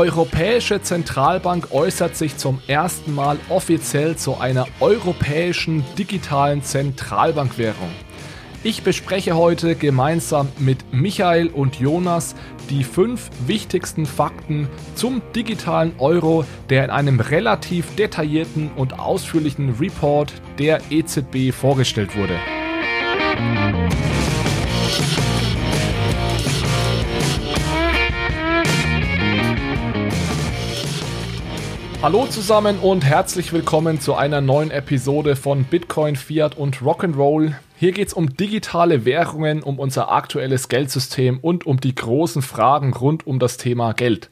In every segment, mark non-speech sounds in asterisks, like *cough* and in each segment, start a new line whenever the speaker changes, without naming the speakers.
Europäische Zentralbank äußert sich zum ersten Mal offiziell zu einer europäischen digitalen Zentralbankwährung. Ich bespreche heute gemeinsam mit Michael und Jonas die fünf wichtigsten Fakten zum digitalen Euro, der in einem relativ detaillierten und ausführlichen Report der EZB vorgestellt wurde. Hallo zusammen und herzlich willkommen zu einer neuen Episode von Bitcoin, Fiat und Rock'n'Roll. Hier geht es um digitale Währungen, um unser aktuelles Geldsystem und um die großen Fragen rund um das Thema Geld.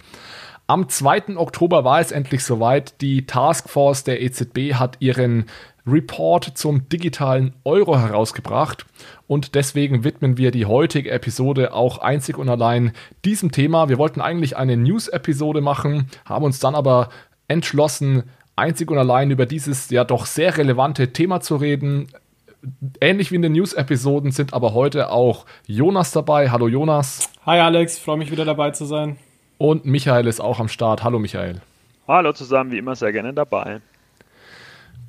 Am 2. Oktober war es endlich soweit. Die Taskforce der EZB hat ihren Report zum digitalen Euro herausgebracht und deswegen widmen wir die heutige Episode auch einzig und allein diesem Thema. Wir wollten eigentlich eine News-Episode machen, haben uns dann aber entschlossen, einzig und allein über dieses ja doch sehr relevante Thema zu reden. Ähnlich wie in den News-Episoden sind aber heute auch Jonas dabei. Hallo Jonas.
Hi Alex, freue mich wieder dabei zu sein.
Und Michael ist auch am Start. Hallo Michael.
Hallo zusammen, wie immer sehr gerne dabei.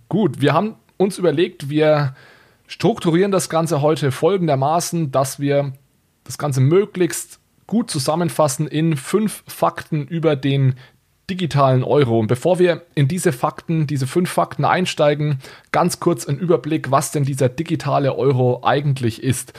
Gut, wir haben uns überlegt, wir strukturieren das Ganze heute folgendermaßen, dass wir das Ganze möglichst gut zusammenfassen in fünf Fakten über den digitalen Euro. Und bevor wir in diese Fakten, diese fünf Fakten einsteigen, ganz kurz ein Überblick, was denn dieser digitale Euro eigentlich ist.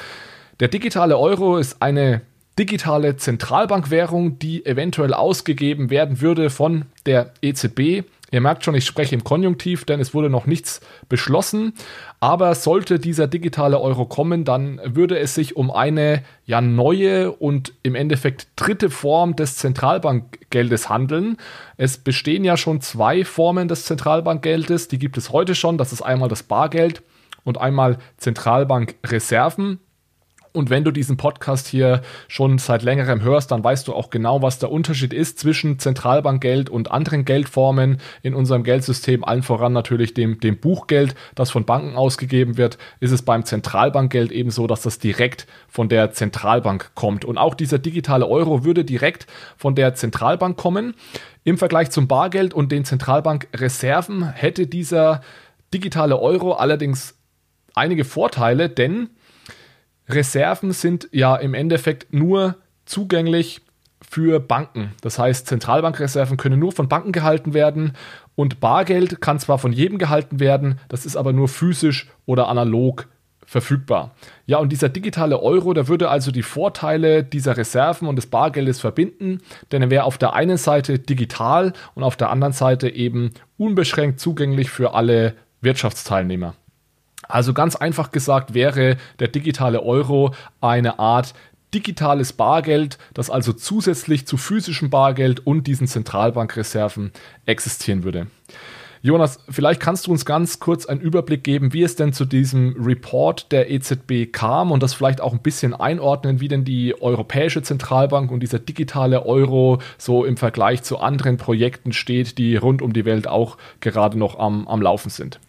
Der digitale Euro ist eine digitale Zentralbankwährung, die eventuell ausgegeben werden würde von der EZB Ihr merkt schon, ich spreche im Konjunktiv, denn es wurde noch nichts beschlossen. Aber sollte dieser digitale Euro kommen, dann würde es sich um eine ja neue und im Endeffekt dritte Form des Zentralbankgeldes handeln. Es bestehen ja schon zwei Formen des Zentralbankgeldes, die gibt es heute schon. Das ist einmal das Bargeld und einmal Zentralbankreserven. Und wenn du diesen Podcast hier schon seit längerem hörst, dann weißt du auch genau, was der Unterschied ist zwischen Zentralbankgeld und anderen Geldformen in unserem Geldsystem, allen voran natürlich dem, dem Buchgeld, das von Banken ausgegeben wird, ist es beim Zentralbankgeld eben so, dass das direkt von der Zentralbank kommt. Und auch dieser digitale Euro würde direkt von der Zentralbank kommen. Im Vergleich zum Bargeld und den Zentralbankreserven hätte dieser digitale Euro allerdings einige Vorteile, denn Reserven sind ja im Endeffekt nur zugänglich für Banken. Das heißt, Zentralbankreserven können nur von Banken gehalten werden und Bargeld kann zwar von jedem gehalten werden, das ist aber nur physisch oder analog verfügbar. Ja, und dieser digitale Euro, der würde also die Vorteile dieser Reserven und des Bargeldes verbinden, denn er wäre auf der einen Seite digital und auf der anderen Seite eben unbeschränkt zugänglich für alle Wirtschaftsteilnehmer. Also ganz einfach gesagt wäre der digitale Euro eine Art digitales Bargeld, das also zusätzlich zu physischem Bargeld und diesen Zentralbankreserven existieren würde. Jonas, vielleicht kannst du uns ganz kurz einen Überblick geben, wie es denn zu diesem Report der EZB kam und das vielleicht auch ein bisschen einordnen, wie denn die Europäische Zentralbank und dieser digitale Euro so im Vergleich zu anderen Projekten steht, die rund um die Welt auch gerade noch am, am Laufen sind.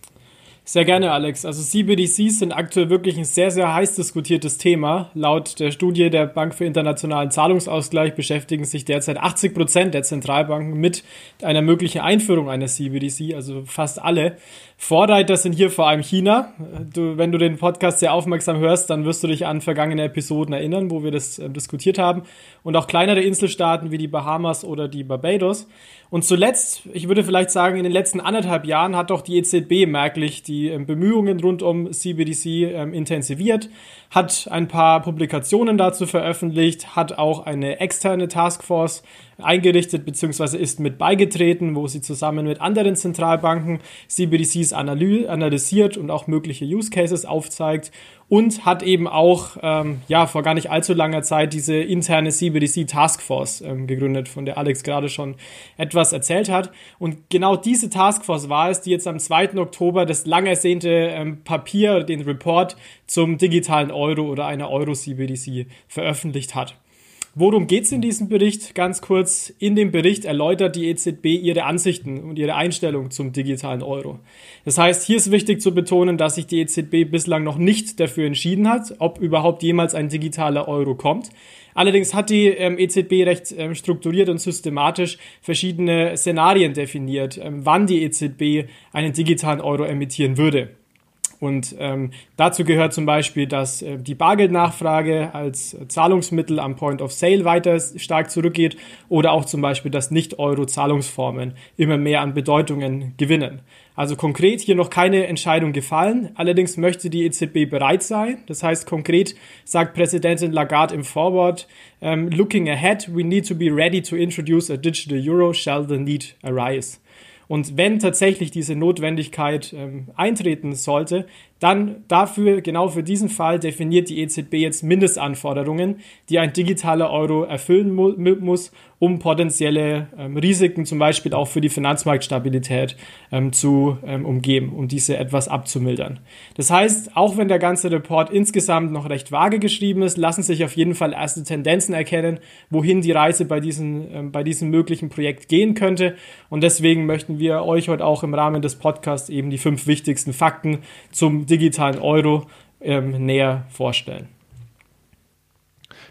Sehr gerne, Alex. Also CBDCs sind aktuell wirklich ein sehr, sehr heiß diskutiertes Thema. Laut der Studie der Bank für internationalen Zahlungsausgleich beschäftigen sich derzeit 80 Prozent der Zentralbanken mit einer möglichen Einführung einer CBDC, also fast alle. Vorreiter sind hier vor allem China. Du, wenn du den Podcast sehr aufmerksam hörst, dann wirst du dich an vergangene Episoden erinnern, wo wir das äh, diskutiert haben. Und auch kleinere Inselstaaten wie die Bahamas oder die Barbados. Und zuletzt, ich würde vielleicht sagen, in den letzten anderthalb Jahren hat doch die EZB merklich die ähm, Bemühungen rund um CBDC ähm, intensiviert, hat ein paar Publikationen dazu veröffentlicht, hat auch eine externe Taskforce eingerichtet bzw. ist mit beigetreten, wo sie zusammen mit anderen Zentralbanken CBDCs analysiert und auch mögliche Use Cases aufzeigt und hat eben auch ähm, ja vor gar nicht allzu langer Zeit diese interne CBDC Taskforce ähm, gegründet, von der Alex gerade schon etwas erzählt hat. Und genau diese Taskforce war es, die jetzt am 2. Oktober das lang ersehnte ähm, Papier, den Report zum digitalen Euro oder einer Euro CBDC veröffentlicht hat. Worum geht es in diesem Bericht? Ganz kurz, in dem Bericht erläutert die EZB ihre Ansichten und ihre Einstellung zum digitalen Euro. Das heißt, hier ist wichtig zu betonen, dass sich die EZB bislang noch nicht dafür entschieden hat, ob überhaupt jemals ein digitaler Euro kommt. Allerdings hat die ähm, EZB recht ähm, strukturiert und systematisch verschiedene Szenarien definiert, ähm, wann die EZB einen digitalen Euro emittieren würde. Und ähm, dazu gehört zum Beispiel, dass äh, die Bargeldnachfrage als Zahlungsmittel am Point of Sale weiter stark zurückgeht oder auch zum Beispiel, dass Nicht-Euro-Zahlungsformen immer mehr an Bedeutungen gewinnen. Also konkret hier noch keine Entscheidung gefallen. Allerdings möchte die EZB bereit sein. Das heißt konkret sagt Präsidentin Lagarde im Forward, um, ähm, looking ahead, we need to be ready to introduce a digital euro shall the need arise. Und wenn tatsächlich diese Notwendigkeit ähm, eintreten sollte, dann dafür, genau für diesen Fall, definiert die EZB jetzt Mindestanforderungen, die ein digitaler Euro erfüllen mu muss, um potenzielle ähm, Risiken, zum Beispiel auch für die Finanzmarktstabilität, ähm, zu ähm, umgehen, um diese etwas abzumildern. Das heißt, auch wenn der ganze Report insgesamt noch recht vage geschrieben ist, lassen sich auf jeden Fall erste Tendenzen erkennen, wohin die Reise bei, diesen, ähm, bei diesem möglichen Projekt gehen könnte. Und deswegen möchten wir euch heute auch im Rahmen des Podcasts eben die fünf wichtigsten Fakten zum digitalen Euro ähm, näher vorstellen.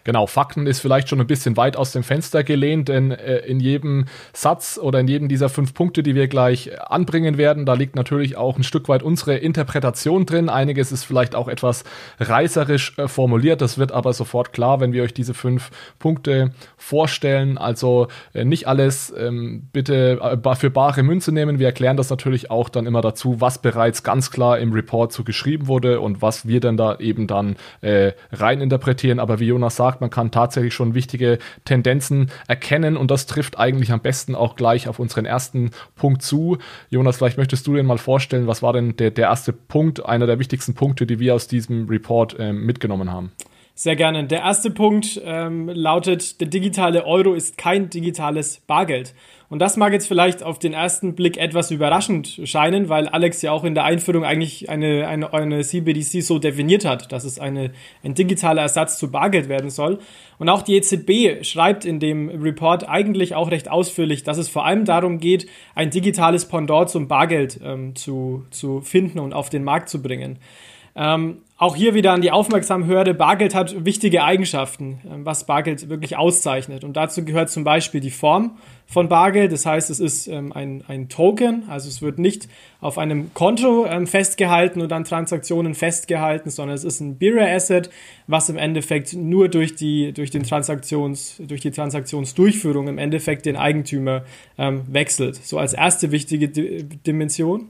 Genau, Fakten ist vielleicht schon ein bisschen weit aus dem Fenster gelehnt, denn äh, in jedem Satz oder in jedem dieser fünf Punkte, die wir gleich anbringen werden, da liegt natürlich auch ein Stück weit unsere Interpretation drin. Einiges ist vielleicht auch etwas reißerisch äh, formuliert, das wird aber sofort klar, wenn wir euch diese fünf Punkte vorstellen. Also äh, nicht alles ähm, bitte äh, für bare Münze nehmen. Wir erklären das natürlich auch dann immer dazu, was bereits ganz klar im Report so geschrieben wurde und was wir dann da eben dann äh, rein interpretieren. Aber wie Jonas sagt, sagt, man kann tatsächlich schon wichtige Tendenzen erkennen und das trifft eigentlich am besten auch gleich auf unseren ersten Punkt zu. Jonas, vielleicht möchtest du dir mal vorstellen, was war denn der, der erste Punkt, einer der wichtigsten Punkte, die wir aus diesem Report äh, mitgenommen haben?
Sehr gerne. Der erste Punkt ähm, lautet, der digitale Euro ist kein digitales Bargeld. Und das mag jetzt vielleicht auf den ersten Blick etwas überraschend scheinen, weil Alex ja auch in der Einführung eigentlich eine, eine, eine CBDC so definiert hat, dass es eine, ein digitaler Ersatz zu Bargeld werden soll. Und auch die EZB schreibt in dem Report eigentlich auch recht ausführlich, dass es vor allem darum geht, ein digitales Pendant zum Bargeld ähm, zu, zu finden und auf den Markt zu bringen. Ähm, auch hier wieder an die Aufmerksamhörde. Bargeld hat wichtige Eigenschaften, ähm, was Bargeld wirklich auszeichnet. Und dazu gehört zum Beispiel die Form von Bargeld. Das heißt, es ist ähm, ein, ein Token, also es wird nicht auf einem Konto ähm, festgehalten und an Transaktionen festgehalten, sondern es ist ein Bearer Asset, was im Endeffekt nur durch die, durch den Transaktions, durch die Transaktionsdurchführung im Endeffekt den Eigentümer ähm, wechselt. So als erste wichtige D Dimension.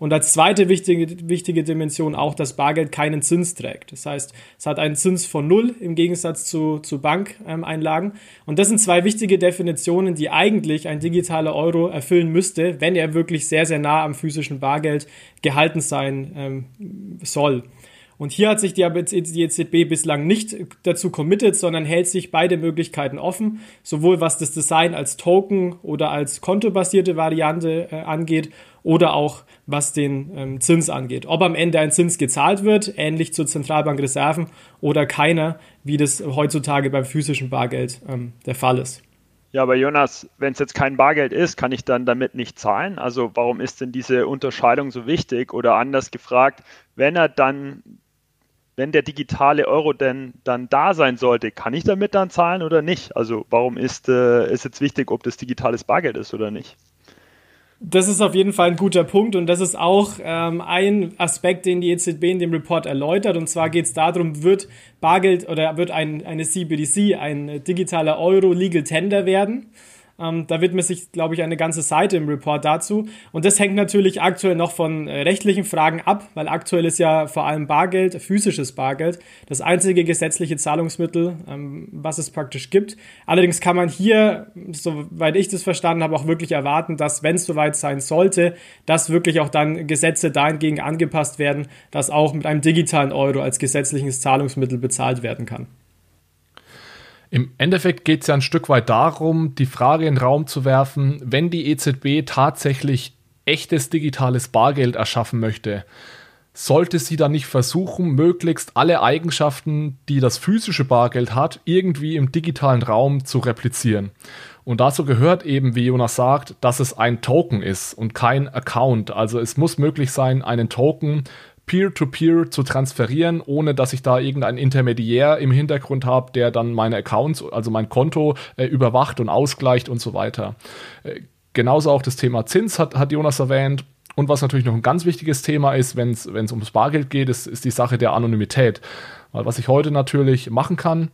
Und als zweite wichtige, wichtige Dimension auch, dass Bargeld keinen Zins trägt. Das heißt, es hat einen Zins von null im Gegensatz zu, zu Bankeinlagen. und das sind zwei wichtige Definitionen, die eigentlich ein digitaler Euro erfüllen müsste, wenn er wirklich sehr, sehr nah am physischen Bargeld gehalten sein ähm, soll. Und hier hat sich die EZB bislang nicht dazu committed, sondern hält sich beide Möglichkeiten offen, sowohl was das Design als Token oder als kontobasierte Variante äh, angeht oder auch was den ähm, Zins angeht. Ob am Ende ein Zins gezahlt wird, ähnlich zur Zentralbankreserven oder keiner, wie das heutzutage beim physischen Bargeld ähm, der Fall ist.
Ja, aber Jonas, wenn es jetzt kein Bargeld ist, kann ich dann damit nicht zahlen? Also warum ist denn diese Unterscheidung so wichtig? Oder anders gefragt, wenn er dann, wenn der digitale Euro denn dann da sein sollte, kann ich damit dann zahlen oder nicht? Also warum ist, äh, ist jetzt wichtig, ob das digitales Bargeld ist oder nicht?
Das ist auf jeden Fall ein guter Punkt und das ist auch ähm, ein Aspekt, den die EZB in dem Report erläutert. Und zwar geht es darum, wird Bargeld oder wird ein, eine CBDC, ein digitaler Euro Legal Tender werden? Ähm, da widmet sich, glaube ich, eine ganze Seite im Report dazu. Und das hängt natürlich aktuell noch von äh, rechtlichen Fragen ab, weil aktuell ist ja vor allem Bargeld, physisches Bargeld, das einzige gesetzliche Zahlungsmittel, ähm, was es praktisch gibt. Allerdings kann man hier, soweit ich das verstanden habe, auch wirklich erwarten, dass, wenn es soweit sein sollte, dass wirklich auch dann Gesetze dahingegen angepasst werden, dass auch mit einem digitalen Euro als gesetzliches Zahlungsmittel bezahlt werden kann.
Im Endeffekt geht es ja ein Stück weit darum, die Frage in den Raum zu werfen, wenn die EZB tatsächlich echtes digitales Bargeld erschaffen möchte, sollte sie dann nicht versuchen, möglichst alle Eigenschaften, die das physische Bargeld hat, irgendwie im digitalen Raum zu replizieren. Und dazu gehört eben, wie Jonas sagt, dass es ein Token ist und kein Account. Also es muss möglich sein, einen Token peer-to-peer -peer zu transferieren, ohne dass ich da irgendeinen Intermediär im Hintergrund habe, der dann meine Accounts, also mein Konto äh, überwacht und ausgleicht und so weiter. Äh, genauso auch das Thema Zins hat, hat Jonas erwähnt. Und was natürlich noch ein ganz wichtiges Thema ist, wenn es ums Bargeld geht, ist, ist die Sache der Anonymität. Weil was ich heute natürlich machen kann,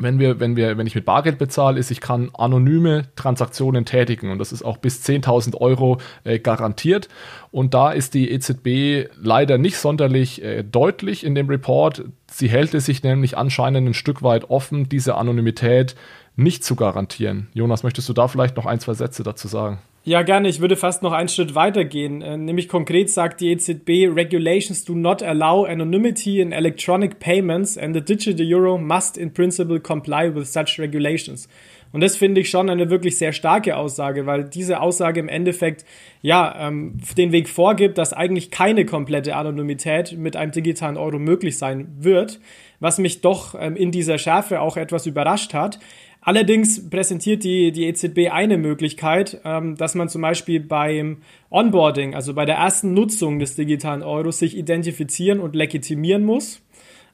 wenn wir, wenn wir, wenn ich mit Bargeld bezahle, ist, ich kann anonyme Transaktionen tätigen und das ist auch bis 10.000 Euro äh, garantiert. Und da ist die EZB leider nicht sonderlich äh, deutlich in dem Report. Sie hält es sich nämlich anscheinend ein Stück weit offen, diese Anonymität nicht zu garantieren. Jonas, möchtest du da vielleicht noch ein, zwei Sätze dazu sagen?
Ja, gerne. Ich würde fast noch einen Schritt weiter gehen. Äh, nämlich konkret sagt die EZB, Regulations do not allow anonymity in electronic payments and the digital euro must in principle comply with such regulations. Und das finde ich schon eine wirklich sehr starke Aussage, weil diese Aussage im Endeffekt ja ähm, den Weg vorgibt, dass eigentlich keine komplette Anonymität mit einem digitalen Euro möglich sein wird, was mich doch ähm, in dieser Schärfe auch etwas überrascht hat. Allerdings präsentiert die, die EZB eine Möglichkeit, ähm, dass man zum Beispiel beim Onboarding, also bei der ersten Nutzung des digitalen Euros, sich identifizieren und legitimieren muss.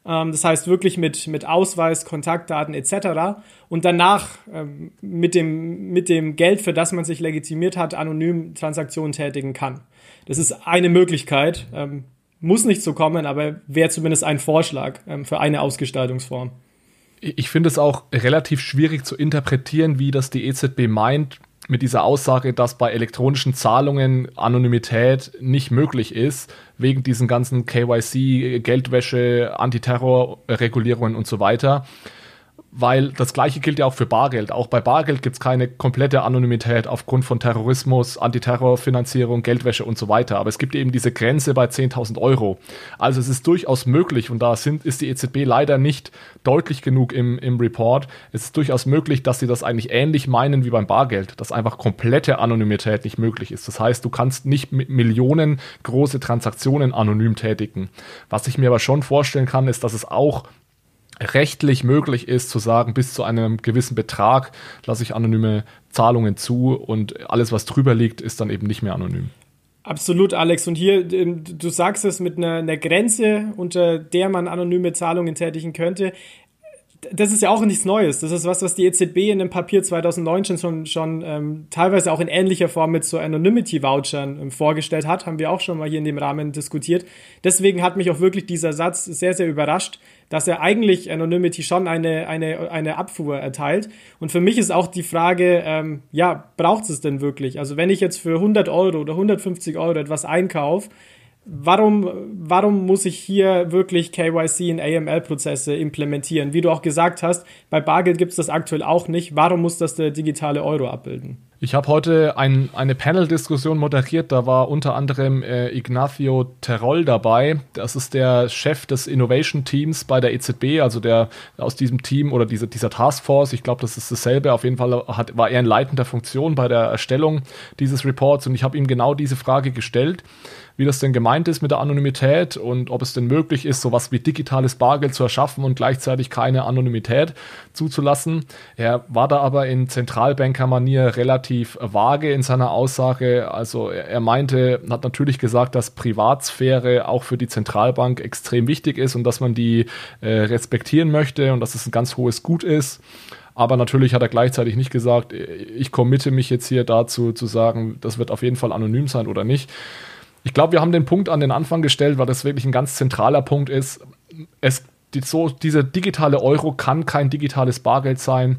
Ähm, das heißt wirklich mit, mit Ausweis, Kontaktdaten etc. Und danach ähm, mit, dem, mit dem Geld, für das man sich legitimiert hat, anonym Transaktionen tätigen kann. Das ist eine Möglichkeit. Ähm, muss nicht so kommen, aber wäre zumindest ein Vorschlag ähm, für eine Ausgestaltungsform
ich finde es auch relativ schwierig zu interpretieren, wie das die EZB meint mit dieser Aussage, dass bei elektronischen Zahlungen Anonymität nicht möglich ist, wegen diesen ganzen KYC, Geldwäsche, Antiterrorregulierungen und so weiter weil das gleiche gilt ja auch für Bargeld. Auch bei Bargeld gibt es keine komplette Anonymität aufgrund von Terrorismus, Antiterrorfinanzierung, Geldwäsche und so weiter. Aber es gibt eben diese Grenze bei 10.000 Euro. Also es ist durchaus möglich und da sind, ist die EZB leider nicht deutlich genug im, im Report. Es ist durchaus möglich, dass sie das eigentlich ähnlich meinen wie beim Bargeld, dass einfach komplette Anonymität nicht möglich ist. Das heißt, du kannst nicht mit Millionen große Transaktionen anonym tätigen. Was ich mir aber schon vorstellen kann, ist, dass es auch rechtlich möglich ist zu sagen, bis zu einem gewissen Betrag lasse ich anonyme Zahlungen zu und alles, was drüber liegt, ist dann eben nicht mehr anonym.
Absolut, Alex. Und hier, ähm, du sagst es mit einer, einer Grenze, unter der man anonyme Zahlungen tätigen könnte das ist ja auch nichts Neues. Das ist was, was die EZB in dem Papier 2019 schon, schon ähm, teilweise auch in ähnlicher Form mit so Anonymity-Vouchern ähm, vorgestellt hat. Haben wir auch schon mal hier in dem Rahmen diskutiert. Deswegen hat mich auch wirklich dieser Satz sehr, sehr überrascht, dass er eigentlich Anonymity schon eine, eine, eine Abfuhr erteilt. Und für mich ist auch die Frage, ähm, ja, braucht es denn wirklich? Also wenn ich jetzt für 100 Euro oder 150 Euro etwas einkaufe, warum, warum muss ich hier wirklich KYC in AML-Prozesse implementieren? Wie du auch gesagt hast, bei Bargeld gibt es das aktuell auch nicht. Warum muss das der digitale Euro abbilden?
Ich habe heute ein, eine Panel-Diskussion moderiert, da war unter anderem äh, Ignacio Terol dabei. Das ist der Chef des Innovation-Teams bei der EZB, also der aus diesem Team oder diese, dieser Taskforce, ich glaube, das ist dasselbe. Auf jeden Fall hat, war er in leitender Funktion bei der Erstellung dieses Reports und ich habe ihm genau diese Frage gestellt wie das denn gemeint ist mit der Anonymität und ob es denn möglich ist, sowas wie digitales Bargeld zu erschaffen und gleichzeitig keine Anonymität zuzulassen. Er war da aber in Zentralbanker-Manier relativ vage in seiner Aussage. Also er meinte, hat natürlich gesagt, dass Privatsphäre auch für die Zentralbank extrem wichtig ist und dass man die äh, respektieren möchte und dass es ein ganz hohes Gut ist. Aber natürlich hat er gleichzeitig nicht gesagt, ich committe mich jetzt hier dazu zu sagen, das wird auf jeden Fall anonym sein oder nicht. Ich glaube, wir haben den Punkt an den Anfang gestellt, weil das wirklich ein ganz zentraler Punkt ist. Es, die, so, dieser digitale Euro kann kein digitales Bargeld sein,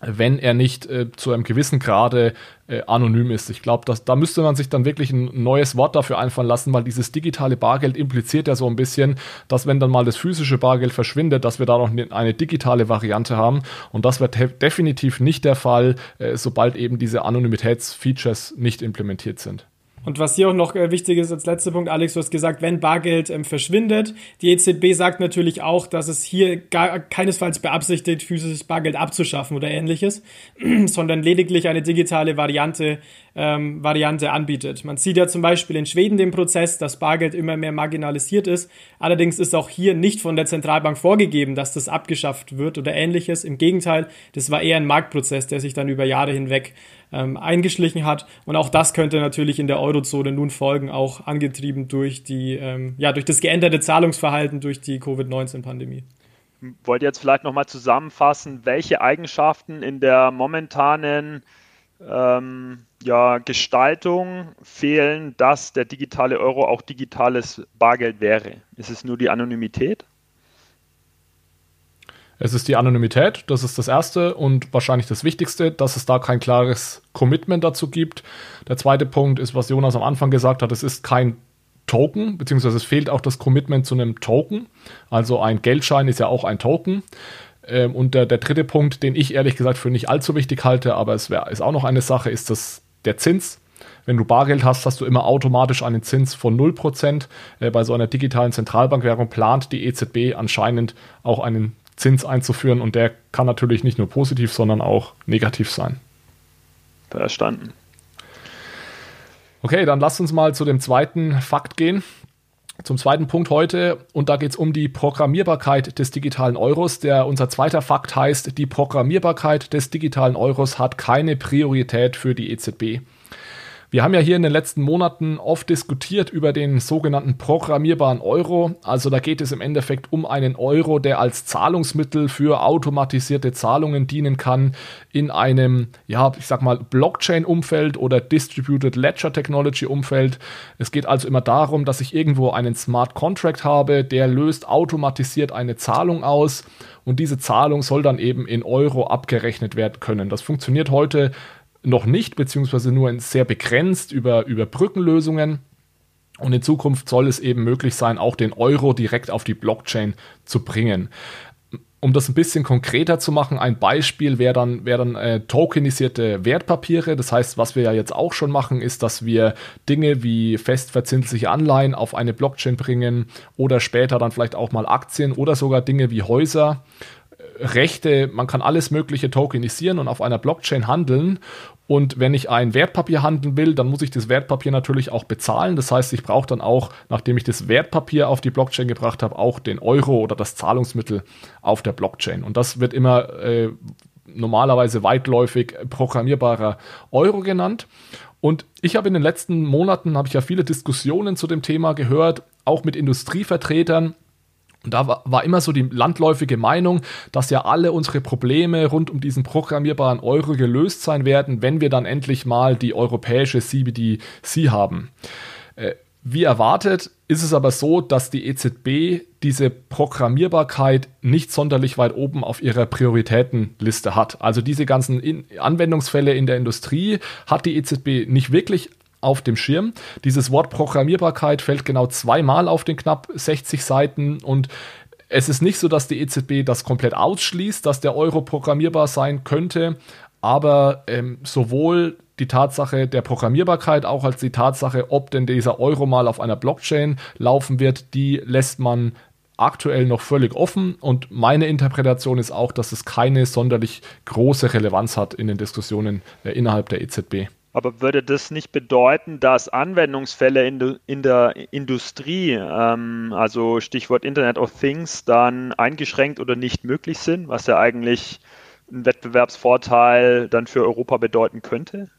wenn er nicht äh, zu einem gewissen Grade äh, anonym ist. Ich glaube, da müsste man sich dann wirklich ein neues Wort dafür einfallen lassen, weil dieses digitale Bargeld impliziert ja so ein bisschen, dass wenn dann mal das physische Bargeld verschwindet, dass wir da noch eine digitale Variante haben. Und das wird definitiv nicht der Fall, äh, sobald eben diese Anonymitätsfeatures nicht implementiert sind.
Und was hier auch noch äh, wichtig ist als letzter Punkt, Alex, du hast gesagt, wenn Bargeld ähm, verschwindet. Die EZB sagt natürlich auch, dass es hier gar keinesfalls beabsichtigt, physisches Bargeld abzuschaffen oder ähnliches, *clears throat* sondern lediglich eine digitale Variante, ähm, Variante anbietet. Man sieht ja zum Beispiel in Schweden den Prozess, dass Bargeld immer mehr marginalisiert ist. Allerdings ist auch hier nicht von der Zentralbank vorgegeben, dass das abgeschafft wird oder ähnliches. Im Gegenteil, das war eher ein Marktprozess, der sich dann über Jahre hinweg ähm, eingeschlichen hat. Und auch das könnte natürlich in der Eurozone nun folgen, auch angetrieben durch die, ähm, ja, durch das geänderte Zahlungsverhalten durch die Covid-19-Pandemie.
Wollt ihr jetzt vielleicht nochmal zusammenfassen, welche Eigenschaften in der momentanen ähm, ja, Gestaltung fehlen, dass der digitale Euro auch digitales Bargeld wäre? Ist es nur die Anonymität?
Es ist die Anonymität, das ist das Erste und wahrscheinlich das Wichtigste, dass es da kein klares Commitment dazu gibt. Der zweite Punkt ist, was Jonas am Anfang gesagt hat, es ist kein Token, beziehungsweise es fehlt auch das Commitment zu einem Token. Also ein Geldschein ist ja auch ein Token. Ähm, und der, der dritte Punkt, den ich ehrlich gesagt für nicht allzu wichtig halte, aber es wär, ist auch noch eine Sache, ist das der Zins. Wenn du Bargeld hast, hast du immer automatisch einen Zins von 0%. Äh, bei so einer digitalen Zentralbankwährung plant die EZB anscheinend auch einen Zins einzuführen und der kann natürlich nicht nur positiv, sondern auch negativ sein.
Verstanden.
Okay, dann lasst uns mal zu dem zweiten Fakt gehen. Zum zweiten Punkt heute, und da geht es um die Programmierbarkeit des digitalen Euros. Der, unser zweiter Fakt heißt, die Programmierbarkeit des digitalen Euros hat keine Priorität für die EZB. Wir haben ja hier in den letzten Monaten oft diskutiert über den sogenannten programmierbaren Euro. Also da geht es im Endeffekt um einen Euro, der als Zahlungsmittel für automatisierte Zahlungen dienen kann in einem, ja, ich sag mal, Blockchain-Umfeld oder Distributed Ledger Technology-Umfeld. Es geht also immer darum, dass ich irgendwo einen Smart Contract habe, der löst automatisiert eine Zahlung aus und diese Zahlung soll dann eben in Euro abgerechnet werden können. Das funktioniert heute noch nicht, beziehungsweise nur in sehr begrenzt über, über Brückenlösungen. Und in Zukunft soll es eben möglich sein, auch den Euro direkt auf die Blockchain zu bringen. Um das ein bisschen konkreter zu machen, ein Beispiel wäre dann, wär dann äh, tokenisierte Wertpapiere. Das heißt, was wir ja jetzt auch schon machen, ist, dass wir Dinge wie festverzinsliche Anleihen auf eine Blockchain bringen oder später dann vielleicht auch mal Aktien oder sogar Dinge wie Häuser Rechte, man kann alles Mögliche tokenisieren und auf einer Blockchain handeln. Und wenn ich ein Wertpapier handeln will, dann muss ich das Wertpapier natürlich auch bezahlen. Das heißt, ich brauche dann auch, nachdem ich das Wertpapier auf die Blockchain gebracht habe, auch den Euro oder das Zahlungsmittel auf der Blockchain. Und das wird immer äh, normalerweise weitläufig programmierbarer Euro genannt. Und ich habe in den letzten Monaten, habe ich ja viele Diskussionen zu dem Thema gehört, auch mit Industrievertretern, und da war, immer so die landläufige Meinung, dass ja alle unsere Probleme rund um diesen programmierbaren Euro gelöst sein werden, wenn wir dann endlich mal die europäische CBDC haben. Äh, wie erwartet ist es aber so, dass die EZB diese Programmierbarkeit nicht sonderlich weit oben auf ihrer Prioritätenliste hat. Also diese ganzen Anwendungsfälle in der Industrie hat die EZB nicht wirklich auf dem Schirm. Dieses Wort Programmierbarkeit fällt genau zweimal auf den knapp 60 Seiten und es ist nicht so, dass die EZB das komplett ausschließt, dass der Euro programmierbar sein könnte, aber ähm, sowohl die Tatsache der Programmierbarkeit auch als die Tatsache, ob denn dieser Euro mal auf einer Blockchain laufen wird, die lässt man aktuell noch völlig offen und meine Interpretation ist auch, dass es keine sonderlich große Relevanz hat in den Diskussionen äh, innerhalb der EZB.
Aber würde das nicht bedeuten, dass Anwendungsfälle in, in der Industrie, ähm, also Stichwort Internet of Things, dann eingeschränkt oder nicht möglich sind, was ja eigentlich einen Wettbewerbsvorteil dann für Europa bedeuten könnte?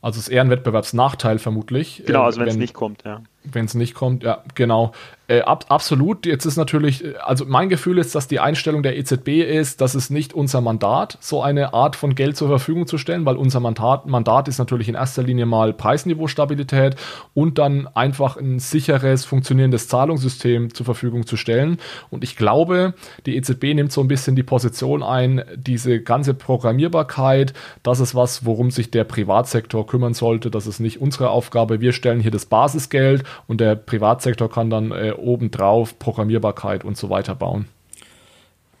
Also es ist eher ein Wettbewerbsnachteil vermutlich.
Genau, also wenn es nicht kommt, ja.
Wenn es nicht kommt, ja, genau. Äh, ab, absolut. Jetzt ist natürlich, äh, also mein Gefühl ist, dass die Einstellung der EZB ist, dass es nicht unser Mandat, so eine Art von Geld zur Verfügung zu stellen, weil unser Mandat, Mandat ist natürlich in erster Linie mal Preisniveaustabilität und dann einfach ein sicheres, funktionierendes Zahlungssystem zur Verfügung zu stellen. Und ich glaube, die EZB nimmt so ein bisschen die Position ein, diese ganze Programmierbarkeit, das ist was, worum sich der Privatsektor kümmern sollte. Das ist nicht unsere Aufgabe. Wir stellen hier das Basisgeld und der Privatsektor kann dann äh, obendrauf Programmierbarkeit und so weiter bauen.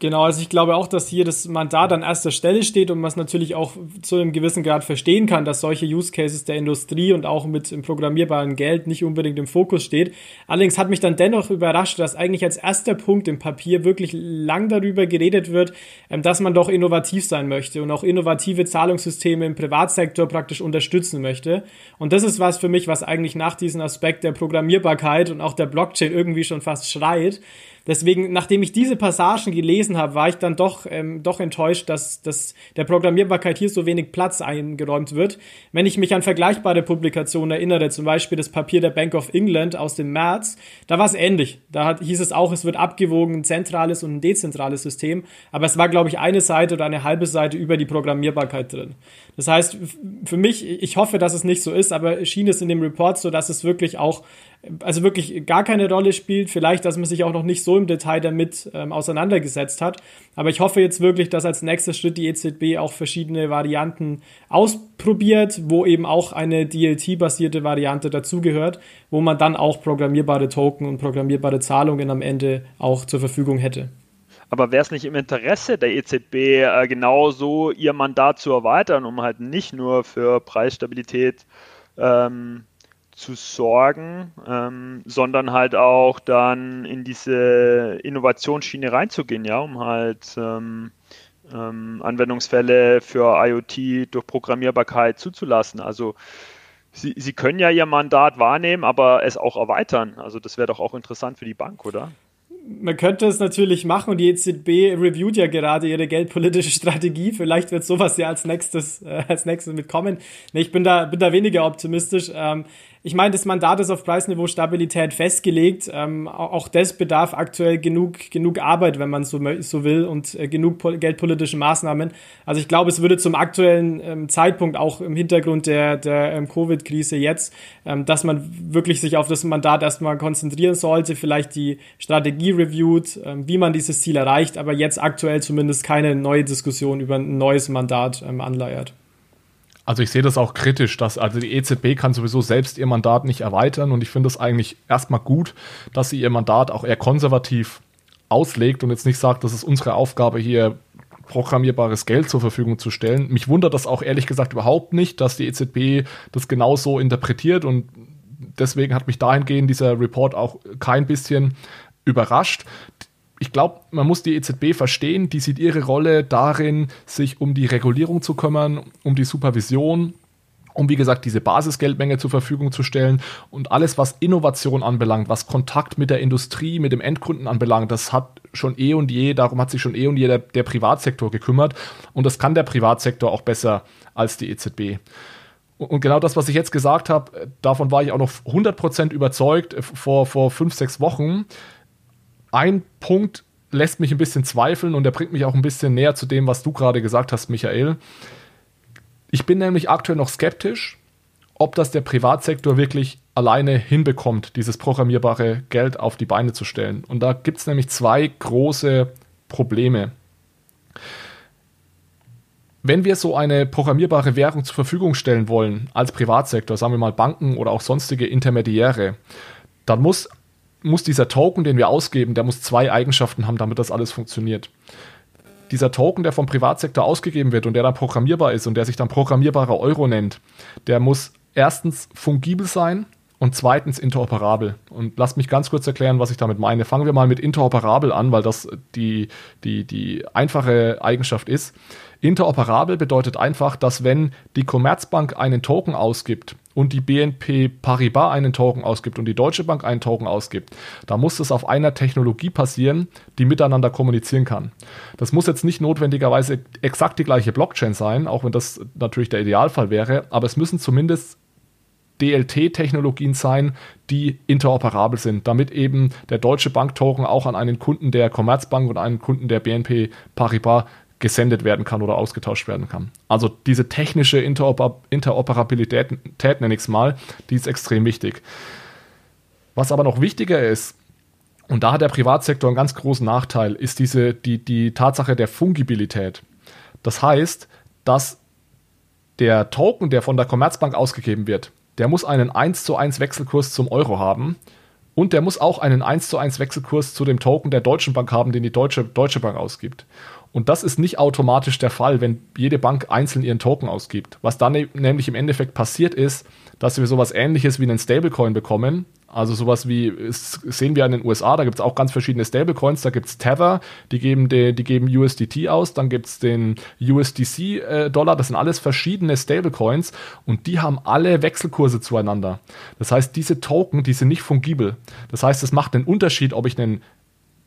Genau, also ich glaube auch, dass hier das Mandat an erster Stelle steht und man es natürlich auch zu einem gewissen Grad verstehen kann, dass solche Use Cases der Industrie und auch mit dem programmierbaren Geld nicht unbedingt im Fokus steht. Allerdings hat mich dann dennoch überrascht, dass eigentlich als erster Punkt im Papier wirklich lang darüber geredet wird, ähm, dass man doch innovativ sein möchte und auch innovative Zahlungssysteme im Privatsektor praktisch unterstützen möchte. Und das ist was für mich, was eigentlich nach diesem Aspekt der Programmierbarkeit und auch der Blockchain irgendwie schon fast schreit. Deswegen, nachdem ich diese Passagen gelesen habe, war ich dann doch, ähm, doch enttäuscht, dass, dass der Programmierbarkeit hier so wenig Platz eingeräumt wird. Wenn ich mich an vergleichbare Publikationen erinnere, zum Beispiel das Papier der Bank of England aus dem März, da war es ähnlich. Da hat, hieß es auch, es wird abgewogen, ein zentrales und ein dezentrales System, aber es war, glaube ich, eine Seite oder eine halbe Seite über die Programmierbarkeit drin. Das heißt, für mich, ich hoffe, dass es nicht so ist, aber schien es in dem Report so, dass es wirklich auch also wirklich gar keine Rolle spielt. Vielleicht, dass man sich auch noch nicht so im Detail damit ähm, auseinandergesetzt hat. Aber ich hoffe jetzt wirklich, dass als nächster Schritt die EZB auch verschiedene Varianten ausprobiert, wo eben auch eine DLT-basierte Variante dazugehört, wo man dann auch programmierbare Token und programmierbare Zahlungen am Ende auch zur Verfügung hätte.
Aber wäre es nicht im Interesse der EZB, äh, genauso ihr Mandat zu erweitern, um halt nicht nur für Preisstabilität ähm, zu sorgen, ähm, sondern halt auch dann in diese Innovationsschiene reinzugehen, ja, um halt ähm, ähm, Anwendungsfälle für IoT durch Programmierbarkeit zuzulassen. Also Sie, Sie können ja Ihr Mandat wahrnehmen, aber es auch erweitern. Also das wäre doch auch interessant für die Bank, oder?
man könnte es natürlich machen und die EZB reviewt ja gerade ihre geldpolitische Strategie. Vielleicht wird sowas ja als nächstes, äh, als nächstes mitkommen. Nee, ich bin da, bin da weniger optimistisch. Ähm, ich meine, das Mandat ist auf Preisniveau Stabilität festgelegt. Ähm, auch das bedarf aktuell genug, genug Arbeit, wenn man so, so will, und äh, genug geldpolitische Maßnahmen. Also ich glaube, es würde zum aktuellen ähm, Zeitpunkt auch im Hintergrund der, der ähm, Covid-Krise jetzt, ähm, dass man wirklich sich auf das Mandat erstmal konzentrieren sollte, vielleicht die Strategie reviewt, ähm, wie man dieses Ziel erreicht, aber jetzt aktuell zumindest keine neue Diskussion über ein neues Mandat ähm, anleiert.
Also ich sehe das auch kritisch, dass also die EZB kann sowieso selbst ihr Mandat nicht erweitern und ich finde es eigentlich erstmal gut, dass sie ihr Mandat auch eher konservativ auslegt und jetzt nicht sagt, das ist unsere Aufgabe hier programmierbares Geld zur Verfügung zu stellen. Mich wundert das auch ehrlich gesagt überhaupt nicht, dass die EZB das genauso interpretiert und deswegen hat mich dahingehend dieser Report auch kein bisschen überrascht ich glaube, man muss die EZB verstehen, die sieht ihre Rolle darin, sich um die Regulierung zu kümmern, um die Supervision, um wie gesagt diese Basisgeldmenge zur Verfügung zu stellen. Und alles, was Innovation anbelangt, was Kontakt mit der Industrie, mit dem Endkunden anbelangt, das hat schon eh und je, darum hat sich schon eh und je der, der Privatsektor gekümmert. Und das kann der Privatsektor auch besser als die EZB. Und genau das, was ich jetzt gesagt habe, davon war ich auch noch 100% überzeugt vor, vor fünf, sechs Wochen ein Punkt lässt mich ein bisschen zweifeln und der bringt mich auch ein bisschen näher zu dem, was du gerade gesagt hast, Michael. Ich bin nämlich aktuell noch skeptisch, ob das der Privatsektor wirklich alleine hinbekommt, dieses programmierbare Geld auf die Beine zu stellen. Und da gibt es nämlich zwei große Probleme. Wenn wir so eine programmierbare Währung zur Verfügung stellen wollen als Privatsektor, sagen wir mal Banken oder auch sonstige Intermediäre, dann muss muss dieser Token, den wir ausgeben, der muss zwei Eigenschaften haben, damit das alles funktioniert. Dieser Token, der vom Privatsektor ausgegeben wird und der dann programmierbar ist und der sich dann programmierbarer Euro nennt, der muss erstens fungibel sein und zweitens interoperabel. Und lasst mich ganz kurz erklären, was ich damit meine. Fangen wir mal mit interoperabel an, weil das die, die, die einfache Eigenschaft ist. Interoperabel bedeutet einfach, dass wenn die Commerzbank einen Token ausgibt und die BNP Paribas einen Token ausgibt und die Deutsche Bank einen Token ausgibt, da muss das auf einer Technologie passieren, die miteinander kommunizieren kann. Das muss jetzt nicht notwendigerweise exakt die gleiche Blockchain sein, auch wenn das natürlich der Idealfall wäre, aber es müssen zumindest DLT-Technologien sein, die interoperabel sind, damit eben der Deutsche Bank-Token auch an einen Kunden der Commerzbank und einen Kunden der BNP Paribas gesendet werden kann oder ausgetauscht werden kann. Also diese technische Interoper Interoperabilität, nenne ich es mal, die ist extrem wichtig. Was aber noch wichtiger ist, und da hat der Privatsektor einen ganz großen Nachteil, ist diese, die, die Tatsache der Fungibilität. Das heißt, dass der Token, der von der Commerzbank ausgegeben wird, der muss einen 1 zu 1 Wechselkurs zum Euro haben und der muss auch einen 1 zu 1 Wechselkurs zu dem Token der Deutschen Bank haben, den die Deutsche, Deutsche Bank ausgibt. Und das ist nicht automatisch der Fall, wenn jede Bank einzeln ihren Token ausgibt. Was dann ne nämlich im Endeffekt passiert ist, dass wir sowas ähnliches wie einen Stablecoin bekommen. Also sowas wie, sehen wir in den USA, da gibt es auch ganz verschiedene Stablecoins. Da gibt es Tether, die geben, die, die geben USDT aus, dann gibt es den USDC-Dollar, äh, das sind alles verschiedene Stablecoins und die haben alle Wechselkurse zueinander. Das heißt, diese Token, die sind nicht fungibel. Das heißt, es macht einen Unterschied, ob ich einen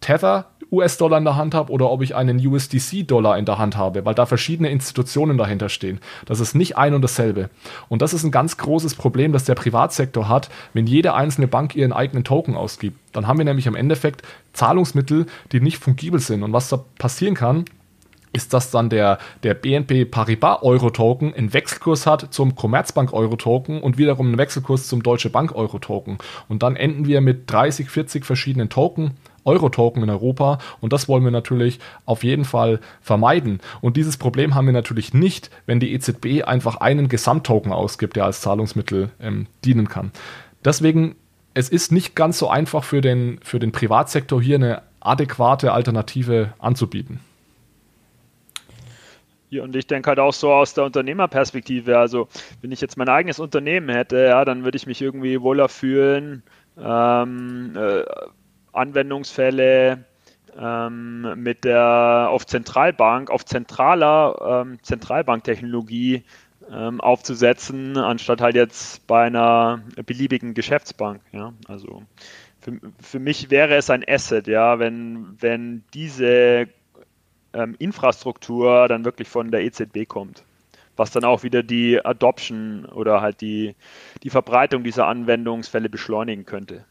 Tether US-Dollar in der Hand habe oder ob ich einen USDC-Dollar in der Hand habe, weil da verschiedene Institutionen dahinter stehen. Das ist nicht ein und dasselbe. Und das ist ein ganz großes Problem, das der Privatsektor hat, wenn jede einzelne Bank ihren eigenen Token ausgibt. Dann haben wir nämlich im Endeffekt Zahlungsmittel, die nicht fungibel sind. Und was da passieren kann, ist, dass dann der, der BNP Paribas Euro-Token einen Wechselkurs hat zum Commerzbank Euro-Token und wiederum einen Wechselkurs zum Deutsche Bank Euro-Token. Und dann enden wir mit 30, 40 verschiedenen Token Euro-Token in Europa und das wollen wir natürlich auf jeden Fall vermeiden. Und dieses Problem haben wir natürlich nicht, wenn die EZB einfach einen Gesamttoken ausgibt, der als Zahlungsmittel ähm, dienen kann. Deswegen, es ist nicht ganz so einfach für den, für den Privatsektor hier eine adäquate Alternative anzubieten.
Ja, und ich denke halt auch so aus der Unternehmerperspektive. Also, wenn ich jetzt mein eigenes Unternehmen hätte, ja, dann würde ich mich irgendwie wohler fühlen. Ähm, äh, Anwendungsfälle ähm, mit der auf Zentralbank, auf zentraler ähm, Zentralbanktechnologie ähm, aufzusetzen, anstatt halt jetzt bei einer beliebigen Geschäftsbank. Ja? Also für, für mich wäre es ein Asset, ja, wenn, wenn diese ähm, Infrastruktur dann wirklich von der EZB kommt was dann auch wieder die Adoption oder halt die, die Verbreitung dieser Anwendungsfälle beschleunigen könnte.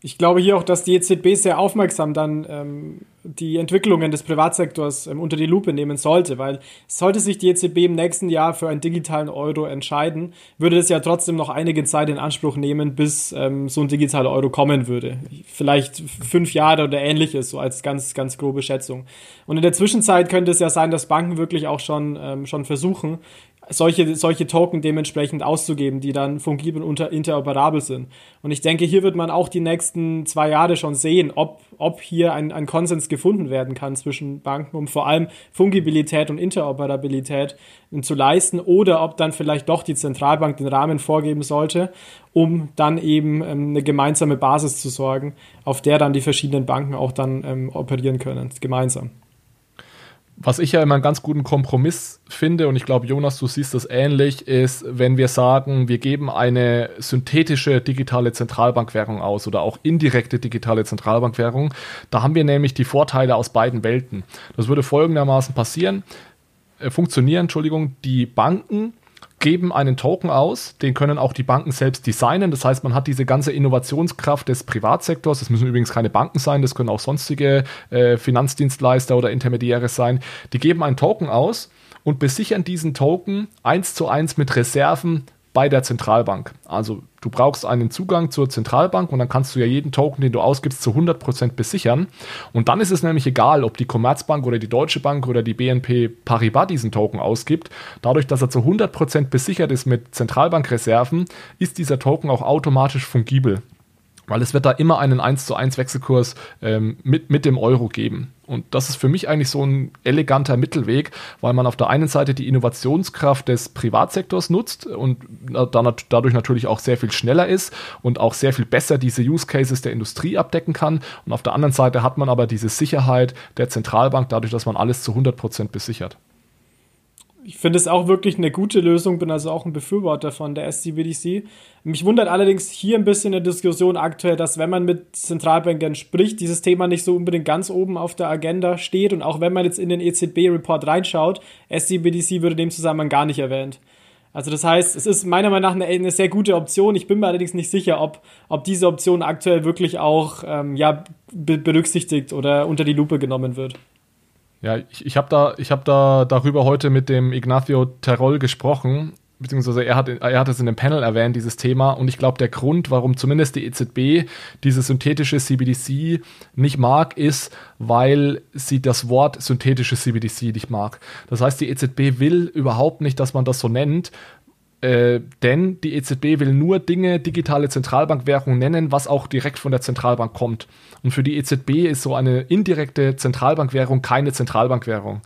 Ich glaube hier auch, dass die EZB sehr aufmerksam dann ähm, die Entwicklungen des Privatsektors ähm, unter die Lupe nehmen sollte, weil sollte sich die EZB im nächsten Jahr für einen digitalen Euro entscheiden, würde es ja trotzdem noch einige Zeit in Anspruch nehmen, bis ähm, so ein digitaler Euro kommen würde. Vielleicht fünf Jahre oder ähnliches, so als ganz, ganz grobe Schätzung. Und in der Zwischenzeit könnte es ja sein, dass Banken wirklich auch schon, ähm, schon versuchen, solche, solche Token dementsprechend auszugeben, die dann fungibel und interoperabel sind. Und ich denke, hier wird man auch die nächsten zwei Jahre schon sehen, ob, ob hier ein, ein Konsens gefunden werden kann zwischen Banken, um vor allem Fungibilität und Interoperabilität zu leisten, oder ob dann vielleicht doch die Zentralbank den Rahmen vorgeben sollte, um dann eben ähm, eine gemeinsame Basis zu sorgen, auf der dann die verschiedenen Banken auch dann ähm, operieren können, gemeinsam
was ich ja immer einen ganz guten Kompromiss finde, und ich glaube, Jonas, du siehst das ähnlich, ist, wenn wir sagen, wir geben eine synthetische digitale Zentralbankwährung aus oder auch indirekte digitale Zentralbankwährung. Da haben wir nämlich die Vorteile aus beiden Welten. Das würde folgendermaßen passieren, äh, funktionieren, Entschuldigung, die Banken geben einen Token aus, den können auch die Banken selbst designen. Das heißt, man hat diese ganze Innovationskraft des Privatsektors. Das müssen übrigens keine Banken sein, das können auch sonstige äh, Finanzdienstleister oder Intermediäre sein. Die geben einen Token aus und besichern diesen Token eins zu eins mit Reserven bei der Zentralbank. Also du brauchst einen Zugang zur Zentralbank und dann kannst du ja jeden Token, den du ausgibst, zu 100% besichern. Und dann ist es nämlich egal, ob die Commerzbank oder die Deutsche Bank oder die BNP Paribas diesen Token ausgibt. Dadurch, dass er zu 100% besichert ist mit Zentralbankreserven, ist dieser Token auch automatisch fungibel weil es wird da immer einen 1 zu 1 Wechselkurs ähm, mit, mit dem Euro geben. Und das ist für mich eigentlich so ein eleganter Mittelweg, weil man auf der einen Seite die Innovationskraft des Privatsektors nutzt und dadurch natürlich auch sehr viel schneller ist und auch sehr viel besser diese Use Cases der Industrie abdecken kann. Und auf der anderen Seite hat man aber diese Sicherheit der Zentralbank dadurch, dass man alles zu 100 Prozent besichert
ich finde es auch wirklich eine gute Lösung, bin also auch ein Befürworter von der SCBDC. Mich wundert allerdings hier ein bisschen in der Diskussion aktuell, dass wenn man mit Zentralbankern spricht, dieses Thema nicht so unbedingt ganz oben auf der Agenda steht und auch wenn man jetzt in den EZB-Report reinschaut, SCBDC würde dem Zusammenhang gar nicht erwähnt. Also das heißt, es ist meiner Meinung nach eine, eine, sehr gute Option. Ich bin mir allerdings nicht sicher, ob, ob diese Option aktuell wirklich auch ähm, ja, berücksichtigt oder unter die Lupe genommen wird.
Ja, ich, ich habe da, hab da darüber heute mit dem Ignacio Terol gesprochen, beziehungsweise er hat, er hat es in dem Panel erwähnt, dieses Thema. Und ich glaube, der Grund, warum zumindest die EZB diese synthetische CBDC nicht mag, ist, weil sie das Wort synthetische CBDC nicht mag. Das heißt, die EZB will überhaupt nicht, dass man das so nennt, äh, denn die EZB will nur Dinge, digitale Zentralbankwährung nennen, was auch direkt von der Zentralbank kommt. Und für die EZB ist so eine indirekte Zentralbankwährung keine Zentralbankwährung.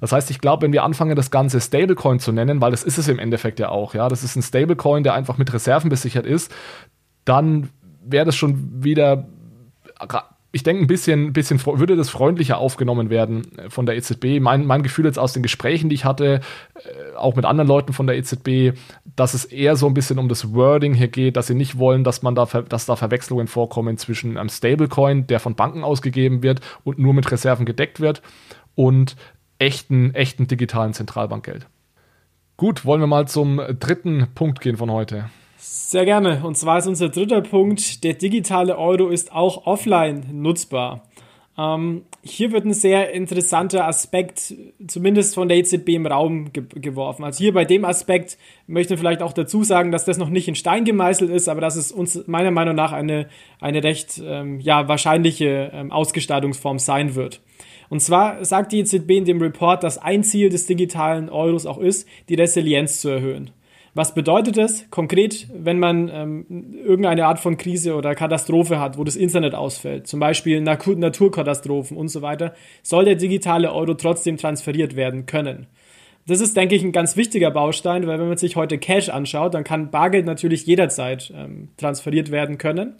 Das heißt, ich glaube, wenn wir anfangen, das Ganze Stablecoin zu nennen, weil das ist es im Endeffekt ja auch, ja, das ist ein Stablecoin, der einfach mit Reserven besichert ist, dann wäre das schon wieder ich denke, ein bisschen, bisschen würde das freundlicher aufgenommen werden äh, von der EZB. Mein, mein Gefühl jetzt aus den Gesprächen, die ich hatte, äh, auch mit anderen Leuten von der EZB, dass es eher so ein bisschen um das Wording hier geht, dass sie nicht wollen, dass man da, dass da Verwechslungen vorkommen zwischen einem Stablecoin, der von Banken ausgegeben wird und nur mit Reserven gedeckt wird, und echten, echten digitalen Zentralbankgeld. Gut, wollen wir mal zum dritten Punkt gehen von heute.
Sehr gerne. Und zwar ist unser dritter Punkt, der digitale Euro ist auch offline nutzbar. Ähm, hier wird ein sehr interessanter Aspekt, zumindest von der EZB im Raum ge geworfen. Also hier bei dem Aspekt möchte ich vielleicht auch dazu sagen, dass das noch nicht in Stein gemeißelt ist, aber dass es uns meiner Meinung nach eine, eine recht ähm, ja, wahrscheinliche ähm, Ausgestaltungsform sein wird. Und zwar sagt die EZB in dem Report, dass ein Ziel des digitalen Euros auch ist, die Resilienz zu erhöhen. Was bedeutet das konkret, wenn man ähm, irgendeine Art von Krise oder Katastrophe hat, wo das Internet ausfällt, zum Beispiel Natur Naturkatastrophen und so weiter, soll der digitale Euro trotzdem transferiert werden können. Das ist, denke ich, ein ganz wichtiger Baustein, weil wenn man sich heute Cash anschaut, dann kann Bargeld natürlich jederzeit ähm, transferiert werden können.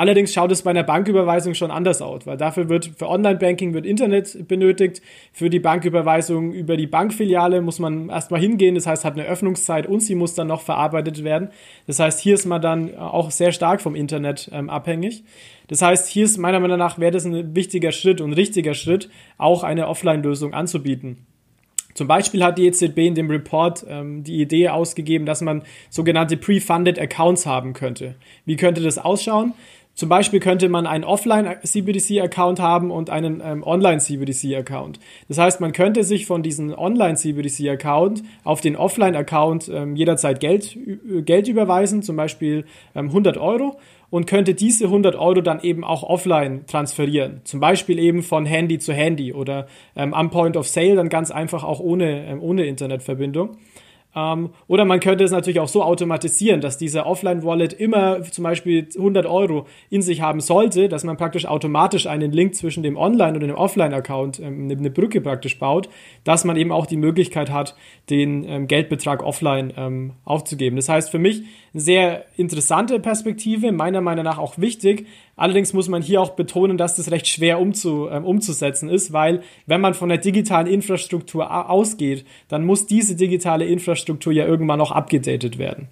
Allerdings schaut es bei einer Banküberweisung schon anders aus, weil dafür wird für Online-Banking wird Internet benötigt. Für die Banküberweisung über die Bankfiliale muss man erstmal hingehen. Das heißt, hat eine Öffnungszeit und sie muss dann noch verarbeitet werden. Das heißt, hier ist man dann auch sehr stark vom Internet ähm, abhängig. Das heißt, hier ist meiner Meinung nach wäre das ein wichtiger Schritt und richtiger Schritt, auch eine Offline-Lösung anzubieten. Zum Beispiel hat die EZB in dem Report ähm, die Idee ausgegeben, dass man sogenannte Pre-Funded Accounts haben könnte. Wie könnte das ausschauen? Zum Beispiel könnte man einen Offline-CBDC-Account haben und einen ähm, Online-CBDC-Account. Das heißt, man könnte sich von diesem Online-CBDC-Account auf den Offline-Account ähm, jederzeit Geld, Geld überweisen, zum Beispiel ähm, 100 Euro und könnte diese 100 Euro dann eben auch offline transferieren. Zum Beispiel eben von Handy zu Handy oder ähm, am Point of Sale dann ganz einfach auch ohne, ähm, ohne Internetverbindung. Ähm, oder man könnte es natürlich auch so automatisieren, dass dieser Offline-Wallet immer zum Beispiel 100 Euro in sich haben sollte, dass man praktisch automatisch einen Link zwischen dem Online- und dem Offline-Account, ähm, eine Brücke praktisch baut, dass man eben auch die Möglichkeit hat, den ähm, Geldbetrag offline ähm, aufzugeben. Das heißt für mich sehr interessante Perspektive, meiner Meinung nach auch wichtig, Allerdings muss man hier auch betonen, dass das recht schwer umzu, äh, umzusetzen ist, weil wenn man von der digitalen Infrastruktur ausgeht, dann muss diese digitale Infrastruktur ja irgendwann auch abgedatet werden.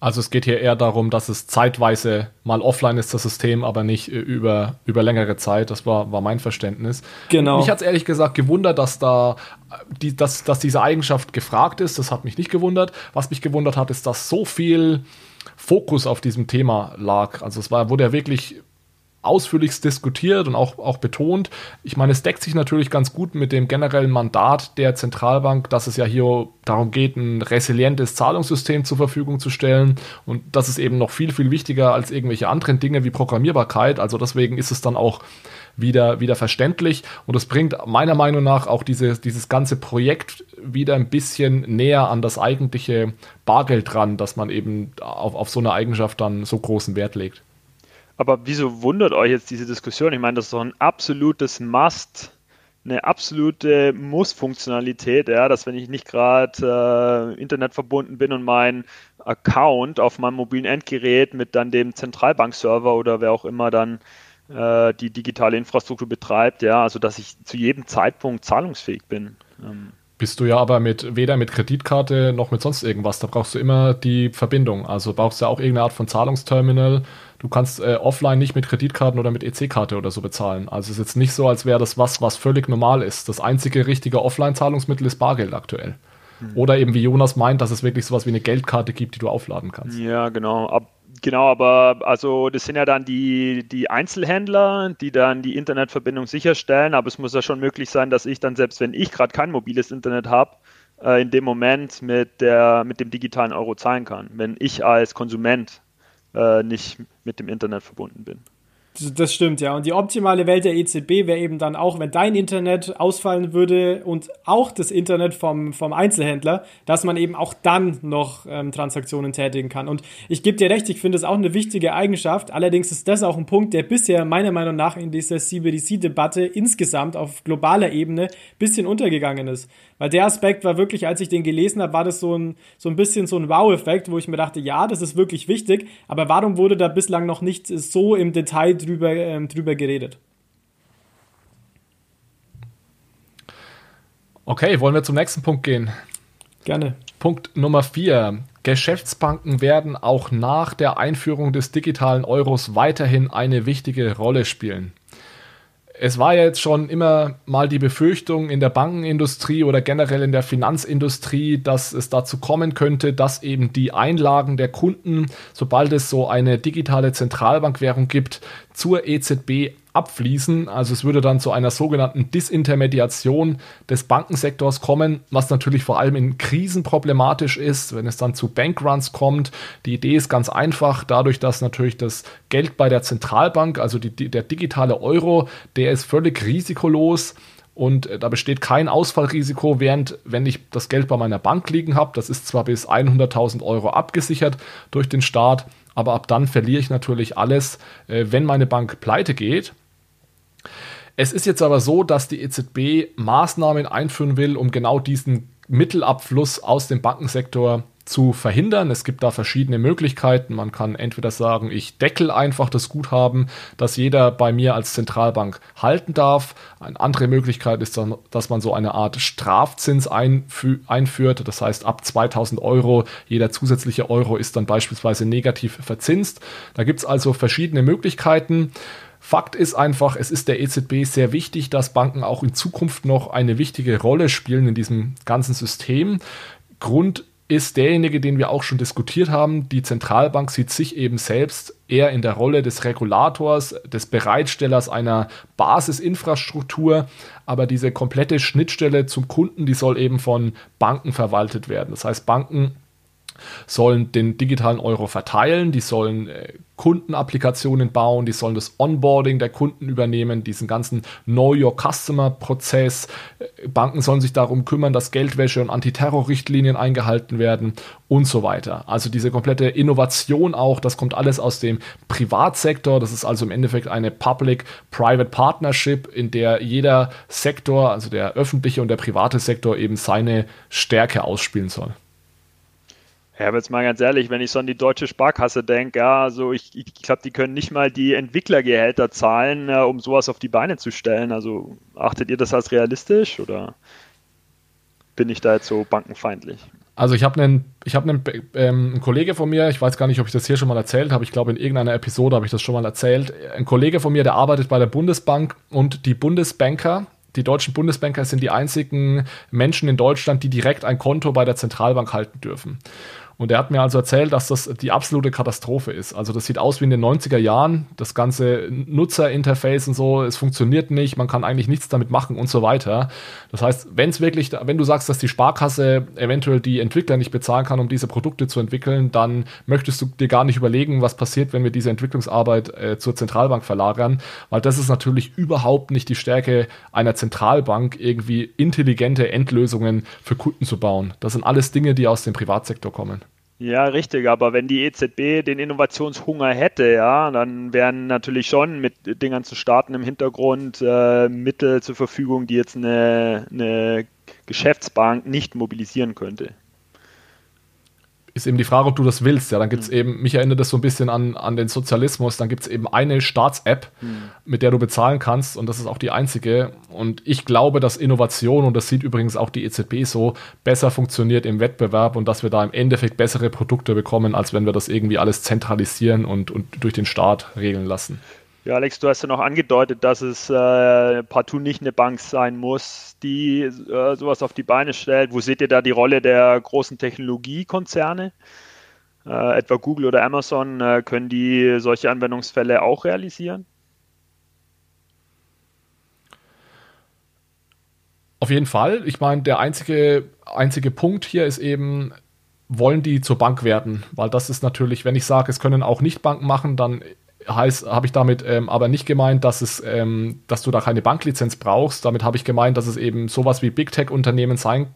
Also es geht hier eher darum, dass es zeitweise mal offline ist, das System, aber nicht äh, über, über längere Zeit. Das war, war mein Verständnis. Genau. Mich hat es ehrlich gesagt gewundert, dass da die, dass, dass diese Eigenschaft gefragt ist. Das hat mich nicht gewundert. Was mich gewundert hat, ist, dass so viel Fokus auf diesem Thema lag. Also es war, wurde ja wirklich ausführlichst diskutiert und auch, auch betont. Ich meine, es deckt sich natürlich ganz gut mit dem generellen Mandat der Zentralbank, dass es ja hier darum geht, ein resilientes Zahlungssystem zur Verfügung zu stellen. Und das ist eben noch viel, viel wichtiger als irgendwelche anderen Dinge wie Programmierbarkeit. Also deswegen ist es dann auch wieder, wieder verständlich. Und das bringt meiner Meinung nach auch diese, dieses ganze Projekt wieder ein bisschen näher an das eigentliche Bargeld dran, dass man eben auf, auf so eine Eigenschaft dann so großen Wert legt.
Aber wieso wundert euch jetzt diese Diskussion? Ich meine, das ist doch ein absolutes Must, eine absolute Muss-Funktionalität, ja, dass wenn ich nicht gerade äh, Internet verbunden bin und mein Account auf meinem mobilen Endgerät mit dann dem Zentralbankserver oder wer auch immer dann äh, die digitale Infrastruktur betreibt, ja, also dass ich zu jedem Zeitpunkt zahlungsfähig bin. Ähm.
Bist du ja aber mit weder mit Kreditkarte noch mit sonst irgendwas. Da brauchst du immer die Verbindung. Also brauchst du ja auch irgendeine Art von Zahlungsterminal. Du kannst äh, offline nicht mit Kreditkarten oder mit EC-Karte oder so bezahlen. Also es ist jetzt nicht so, als wäre das was, was völlig normal ist. Das einzige richtige Offline-Zahlungsmittel ist Bargeld aktuell. Hm. Oder eben wie Jonas meint, dass es wirklich sowas wie eine Geldkarte gibt, die du aufladen kannst.
Ja, genau. Ab Genau, aber also das sind ja dann die, die Einzelhändler, die dann die Internetverbindung sicherstellen, aber es muss ja schon möglich sein, dass ich dann, selbst wenn ich gerade kein mobiles Internet habe, äh, in dem Moment mit, der, mit dem digitalen Euro zahlen kann, wenn ich als Konsument äh, nicht mit dem Internet verbunden bin.
Das stimmt, ja. Und die optimale Welt der EZB wäre eben dann auch, wenn dein Internet ausfallen würde und auch das Internet vom, vom Einzelhändler, dass man eben auch dann noch ähm, Transaktionen tätigen kann. Und ich gebe dir recht, ich finde es auch eine wichtige Eigenschaft. Allerdings ist das auch ein Punkt, der bisher meiner Meinung nach in dieser CBDC-Debatte insgesamt auf globaler Ebene ein bisschen untergegangen ist. Weil der Aspekt war wirklich, als ich den gelesen habe, war das so ein, so ein bisschen so ein Wow-Effekt, wo ich mir dachte, ja, das ist wirklich wichtig, aber warum wurde da bislang noch nicht so im Detail drüber ähm, drüber geredet.
Okay, wollen wir zum nächsten Punkt gehen?
Gerne.
Punkt Nummer vier. Geschäftsbanken werden auch nach der Einführung des digitalen Euros weiterhin eine wichtige Rolle spielen es war ja jetzt schon immer mal die Befürchtung in der Bankenindustrie oder generell in der Finanzindustrie, dass es dazu kommen könnte, dass eben die Einlagen der Kunden, sobald es so eine digitale Zentralbankwährung gibt, zur EZB abfließen. Also es würde dann zu einer sogenannten Disintermediation des Bankensektors kommen, was natürlich vor allem in Krisen problematisch ist, wenn es dann zu Bankruns kommt. Die Idee ist ganz einfach, dadurch, dass natürlich das Geld bei der Zentralbank, also die, der digitale Euro, der ist völlig risikolos. Und äh, da besteht kein Ausfallrisiko, während wenn ich das Geld bei meiner Bank liegen habe, das ist zwar bis 100.000 Euro abgesichert durch den Staat, aber ab dann verliere ich natürlich alles, äh, wenn meine Bank pleite geht. Es ist jetzt aber so, dass die EZB Maßnahmen einführen will, um genau diesen Mittelabfluss aus dem Bankensektor zu verhindern. Es gibt da verschiedene Möglichkeiten. Man kann entweder sagen, ich deckel einfach das Guthaben, das jeder bei mir als Zentralbank halten darf. Eine andere Möglichkeit ist dann, dass man so eine Art Strafzins einfü einführt. Das heißt, ab 2000 Euro, jeder zusätzliche Euro ist dann beispielsweise negativ verzinst. Da gibt es also verschiedene Möglichkeiten. Fakt ist einfach, es ist der EZB sehr wichtig, dass Banken auch in Zukunft noch eine wichtige Rolle spielen in diesem ganzen System. Grund ist derjenige, den wir auch schon diskutiert haben. Die Zentralbank sieht sich eben selbst eher in der Rolle des Regulators, des Bereitstellers einer Basisinfrastruktur, aber diese komplette Schnittstelle zum Kunden, die soll eben von Banken verwaltet werden. Das heißt, Banken sollen den digitalen Euro verteilen, die sollen äh, Kundenapplikationen bauen, die sollen das Onboarding der Kunden übernehmen, diesen ganzen Know Your Customer Prozess. Äh, Banken sollen sich darum kümmern, dass Geldwäsche und Antiterrorrichtlinien eingehalten werden und so weiter. Also diese komplette Innovation auch, das kommt alles aus dem Privatsektor. Das ist also im Endeffekt eine Public-Private Partnership, in der jeder Sektor, also der öffentliche und der private Sektor eben seine Stärke ausspielen soll.
Ja, aber jetzt mal ganz ehrlich, wenn ich so an die deutsche Sparkasse denke, ja, also ich, ich glaube, die können nicht mal die Entwicklergehälter zahlen, äh, um sowas auf die Beine zu stellen. Also achtet ihr das als realistisch oder bin ich da jetzt so bankenfeindlich?
Also ich habe einen, ich habe einen, ähm, einen Kollege von mir, ich weiß gar nicht, ob ich das hier schon mal erzählt habe, ich glaube in irgendeiner Episode habe ich das schon mal erzählt. Ein Kollege von mir, der arbeitet bei der Bundesbank und die Bundesbanker, die deutschen Bundesbanker sind die einzigen Menschen in Deutschland, die direkt ein Konto bei der Zentralbank halten dürfen. Und er hat mir also erzählt, dass das die absolute Katastrophe ist. Also das sieht aus wie in den 90er Jahren. Das ganze Nutzerinterface und so, es funktioniert nicht, man kann eigentlich nichts damit machen und so weiter. Das heißt, wenn es wirklich, wenn du sagst, dass die Sparkasse eventuell die Entwickler nicht bezahlen kann, um diese Produkte zu entwickeln, dann möchtest du dir gar nicht überlegen, was passiert, wenn wir diese Entwicklungsarbeit äh, zur Zentralbank verlagern, weil das ist natürlich überhaupt nicht die Stärke einer Zentralbank, irgendwie intelligente Endlösungen für Kunden zu bauen. Das sind alles Dinge, die aus dem Privatsektor kommen.
Ja, richtig, aber wenn die EZB den Innovationshunger hätte, ja, dann wären natürlich schon mit Dingern zu starten im Hintergrund äh, Mittel zur Verfügung, die jetzt eine, eine Geschäftsbank nicht mobilisieren könnte
ist eben die Frage, ob du das willst. Ja, dann gibt es mhm. eben, mich erinnert das so ein bisschen an, an den Sozialismus, dann gibt es eben eine Staats-App, mhm. mit der du bezahlen kannst und das ist auch die einzige. Und ich glaube, dass Innovation, und das sieht übrigens auch die EZB so, besser funktioniert im Wettbewerb und dass wir da im Endeffekt bessere Produkte bekommen, als wenn wir das irgendwie alles zentralisieren und, und durch den Staat regeln lassen.
Ja, Alex, du hast ja noch angedeutet, dass es äh, partout nicht eine Bank sein muss, die äh, sowas auf die Beine stellt. Wo seht ihr da die Rolle der großen Technologiekonzerne? Äh, etwa Google oder Amazon, äh, können die solche Anwendungsfälle auch realisieren?
Auf jeden Fall. Ich meine, der einzige, einzige Punkt hier ist eben, wollen die zur Bank werden? Weil das ist natürlich, wenn ich sage, es können auch nicht Banken machen, dann heißt, habe ich damit ähm, aber nicht gemeint, dass es, ähm, dass du da keine Banklizenz brauchst. Damit habe ich gemeint, dass es eben sowas wie Big Tech Unternehmen sein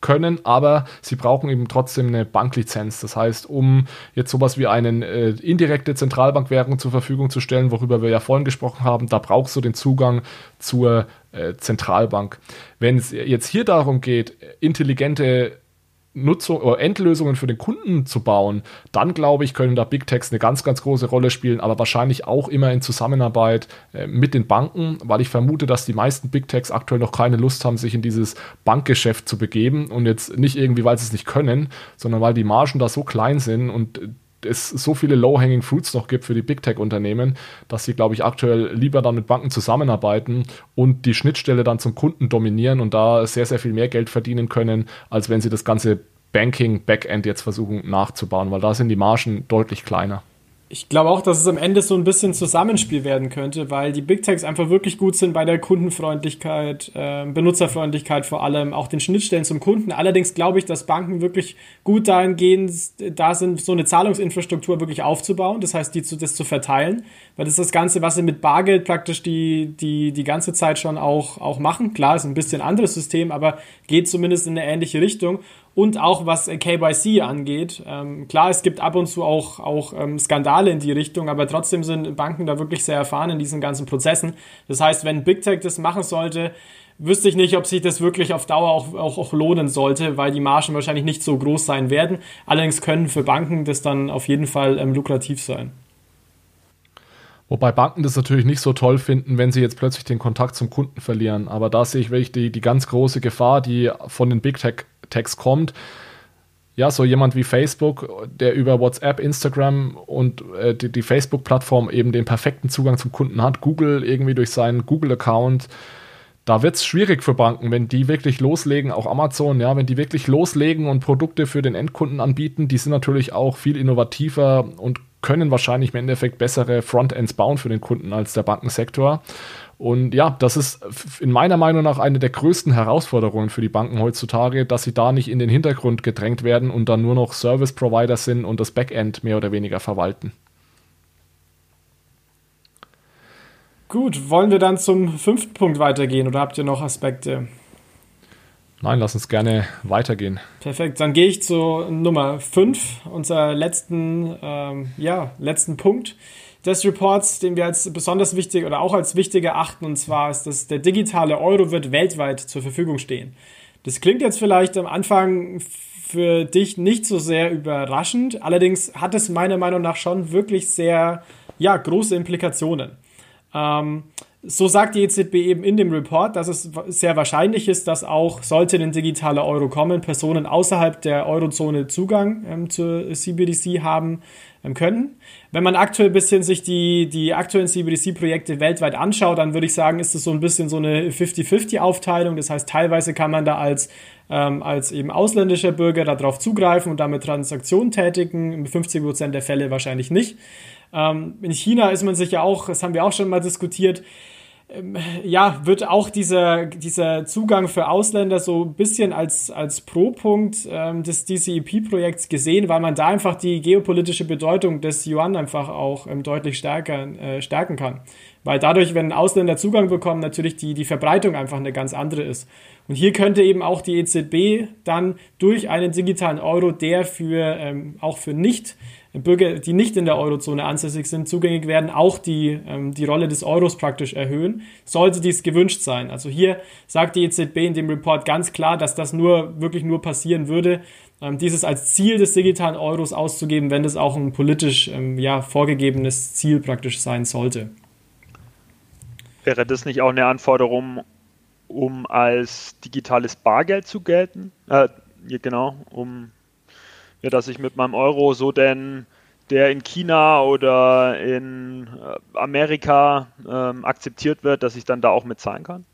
können, aber sie brauchen eben trotzdem eine Banklizenz. Das heißt, um jetzt sowas wie eine äh, indirekte Zentralbankwährung zur Verfügung zu stellen, worüber wir ja vorhin gesprochen haben, da brauchst du den Zugang zur äh, Zentralbank. Wenn es jetzt hier darum geht, intelligente Nutzung oder Endlösungen für den Kunden zu bauen, dann glaube ich, können da Big Techs eine ganz, ganz große Rolle spielen, aber wahrscheinlich auch immer in Zusammenarbeit äh, mit den Banken, weil ich vermute, dass die meisten Big Techs aktuell noch keine Lust haben, sich in dieses Bankgeschäft zu begeben und jetzt nicht irgendwie, weil sie es nicht können, sondern weil die Margen da so klein sind und es so viele Low-Hanging Fruits noch gibt für die Big Tech-Unternehmen, dass sie, glaube ich, aktuell lieber dann mit Banken zusammenarbeiten und die Schnittstelle dann zum Kunden dominieren und da sehr, sehr viel mehr Geld verdienen können, als wenn sie das ganze Banking-Backend jetzt versuchen nachzubauen, weil da sind die Margen deutlich kleiner.
Ich glaube auch, dass es am Ende so ein bisschen Zusammenspiel werden könnte, weil die Big Techs einfach wirklich gut sind bei der Kundenfreundlichkeit, äh, Benutzerfreundlichkeit vor allem, auch den Schnittstellen zum Kunden. Allerdings glaube ich, dass Banken wirklich gut dahingehend da sind, so eine Zahlungsinfrastruktur wirklich aufzubauen, das heißt, die zu, das zu verteilen, weil das ist das Ganze, was sie mit Bargeld praktisch die, die, die ganze Zeit schon auch, auch machen. Klar, ist ein bisschen anderes System, aber geht zumindest in eine ähnliche Richtung und auch was KYC angeht. Ähm, klar, es gibt ab und zu auch, auch ähm, Skandale in die Richtung, aber trotzdem sind Banken da wirklich sehr erfahren in diesen ganzen Prozessen. Das heißt, wenn Big Tech das machen sollte, wüsste ich nicht, ob sich das wirklich auf Dauer auch, auch, auch lohnen sollte, weil die Margen wahrscheinlich nicht so groß sein werden. Allerdings können für Banken das dann auf jeden Fall ähm, lukrativ sein.
Wobei Banken das natürlich nicht so toll finden, wenn sie jetzt plötzlich den Kontakt zum Kunden verlieren. Aber da sehe ich wirklich die, die ganz große Gefahr, die von den Big Tech Text kommt. Ja, so jemand wie Facebook, der über WhatsApp, Instagram und äh, die, die Facebook-Plattform eben den perfekten Zugang zum Kunden hat, Google irgendwie durch seinen Google-Account, da wird es schwierig für Banken, wenn die wirklich loslegen, auch Amazon, ja, wenn die wirklich loslegen und Produkte für den Endkunden anbieten, die sind natürlich auch viel innovativer und können wahrscheinlich im Endeffekt bessere Frontends bauen für den Kunden als der Bankensektor. Und ja, das ist in meiner Meinung nach eine der größten Herausforderungen für die Banken heutzutage, dass sie da nicht in den Hintergrund gedrängt werden und dann nur noch Service Provider sind und das Backend mehr oder weniger verwalten.
Gut, wollen wir dann zum fünften Punkt weitergehen oder habt ihr noch Aspekte?
Nein, lass uns gerne weitergehen.
Perfekt, dann gehe ich zu Nummer 5, unser letzten, ähm, ja, letzten Punkt des Reports, den wir als besonders wichtig oder auch als wichtig erachten, und zwar ist, dass der digitale Euro wird weltweit zur Verfügung stehen. Das klingt jetzt vielleicht am Anfang für dich nicht so sehr überraschend, allerdings hat es meiner Meinung nach schon wirklich sehr ja, große Implikationen. Ähm, so sagt die EZB eben in dem Report, dass es sehr wahrscheinlich ist, dass auch, sollte ein digitaler Euro kommen, Personen außerhalb der Eurozone Zugang ähm, zur CBDC haben ähm, können. Wenn man aktuell ein bisschen sich die, die aktuellen CBDC-Projekte weltweit anschaut, dann würde ich sagen, ist es so ein bisschen so eine 50-50-Aufteilung. Das heißt, teilweise kann man da als, ähm, als eben ausländischer Bürger darauf zugreifen und damit Transaktionen tätigen. In 50 Prozent der Fälle wahrscheinlich nicht. Ähm, in China ist man sich ja auch, das haben wir auch schon mal diskutiert, ja, wird auch dieser, dieser Zugang für Ausländer so ein bisschen als, als Pro-Punkt ähm, des DCEP-Projekts gesehen, weil man da einfach die geopolitische Bedeutung des Yuan einfach auch ähm, deutlich stärker, äh, stärken kann. Weil dadurch, wenn Ausländer Zugang bekommen, natürlich die, die Verbreitung einfach eine ganz andere ist. Und hier könnte eben auch die EZB dann durch einen digitalen Euro, der für ähm, auch für nicht Bürger, die nicht in der Eurozone ansässig sind, zugängig werden, auch die, ähm, die Rolle des Euros praktisch erhöhen, sollte dies gewünscht sein. Also hier sagt die EZB in dem Report ganz klar, dass das nur wirklich nur passieren würde, ähm, dieses als Ziel des digitalen Euros auszugeben, wenn das auch ein politisch ähm, ja, vorgegebenes Ziel praktisch sein sollte.
Wäre das nicht auch eine Anforderung, um als digitales Bargeld zu gelten? Äh, genau, um ja, dass ich mit meinem Euro so denn der in China oder in äh, Amerika ähm, akzeptiert wird, dass ich dann da auch mitzahlen kann?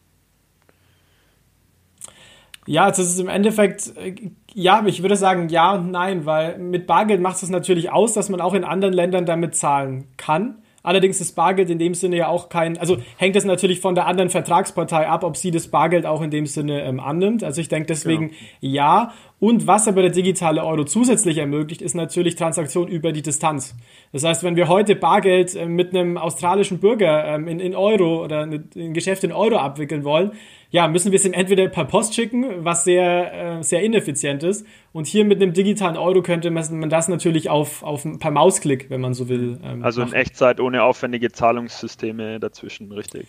Ja, das ist im Endeffekt, äh, ja, ich würde sagen ja und nein, weil mit Bargeld macht es natürlich aus, dass man auch in anderen Ländern damit zahlen kann. Allerdings ist Bargeld in dem Sinne ja auch kein, also hängt es natürlich von der anderen Vertragspartei ab, ob sie das Bargeld auch in dem Sinne ähm, annimmt. Also ich denke deswegen genau. ja. Und was aber der digitale Euro zusätzlich ermöglicht, ist natürlich Transaktionen über die Distanz. Das heißt, wenn wir heute Bargeld äh, mit einem australischen Bürger ähm, in, in Euro oder ein Geschäft in Euro abwickeln wollen, ja, müssen wir es ihm entweder per Post schicken, was sehr, äh, sehr ineffizient ist. Und hier mit einem digitalen Euro könnte man das natürlich auf, auf per Mausklick, wenn man so will.
Ähm, also in Echtzeit ohne aufwendige Zahlungssysteme dazwischen, richtig.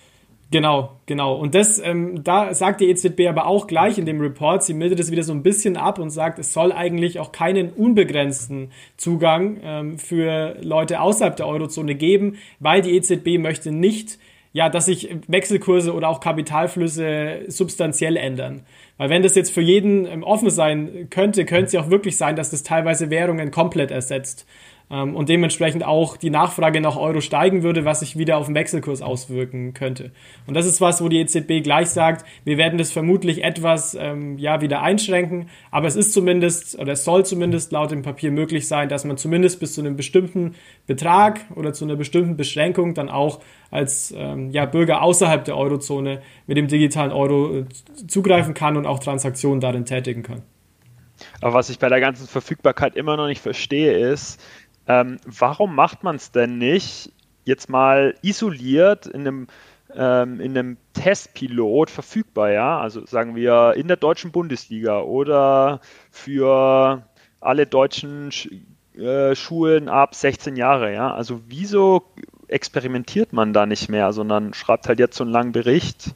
Genau, genau. Und das, ähm, da sagt die EZB aber auch gleich in dem Report, sie mildet es wieder so ein bisschen ab und sagt, es soll eigentlich auch keinen unbegrenzten Zugang ähm, für Leute außerhalb der Eurozone geben, weil die EZB möchte nicht, ja, dass sich Wechselkurse oder auch Kapitalflüsse substanziell ändern. Weil wenn das jetzt für jeden ähm, offen sein könnte, könnte es ja auch wirklich sein, dass das teilweise Währungen komplett ersetzt und dementsprechend auch die Nachfrage nach Euro steigen würde, was sich wieder auf den Wechselkurs auswirken könnte. Und das ist was, wo die EZB gleich sagt, wir werden das vermutlich etwas ähm, ja wieder einschränken, aber es ist zumindest oder es soll zumindest laut dem Papier möglich sein, dass man zumindest bis zu einem bestimmten Betrag oder zu einer bestimmten Beschränkung dann auch als ähm, ja, Bürger außerhalb der Eurozone mit dem digitalen Euro äh, zugreifen kann und auch Transaktionen darin tätigen kann.
Aber was ich bei der ganzen Verfügbarkeit immer noch nicht verstehe, ist, ähm, warum macht man es denn nicht jetzt mal isoliert in einem, ähm, in einem Testpilot verfügbar, ja? Also sagen wir in der deutschen Bundesliga oder für alle deutschen Sch äh, Schulen ab 16 Jahre, ja? Also wieso experimentiert man da nicht mehr, sondern schreibt halt jetzt so einen langen Bericht?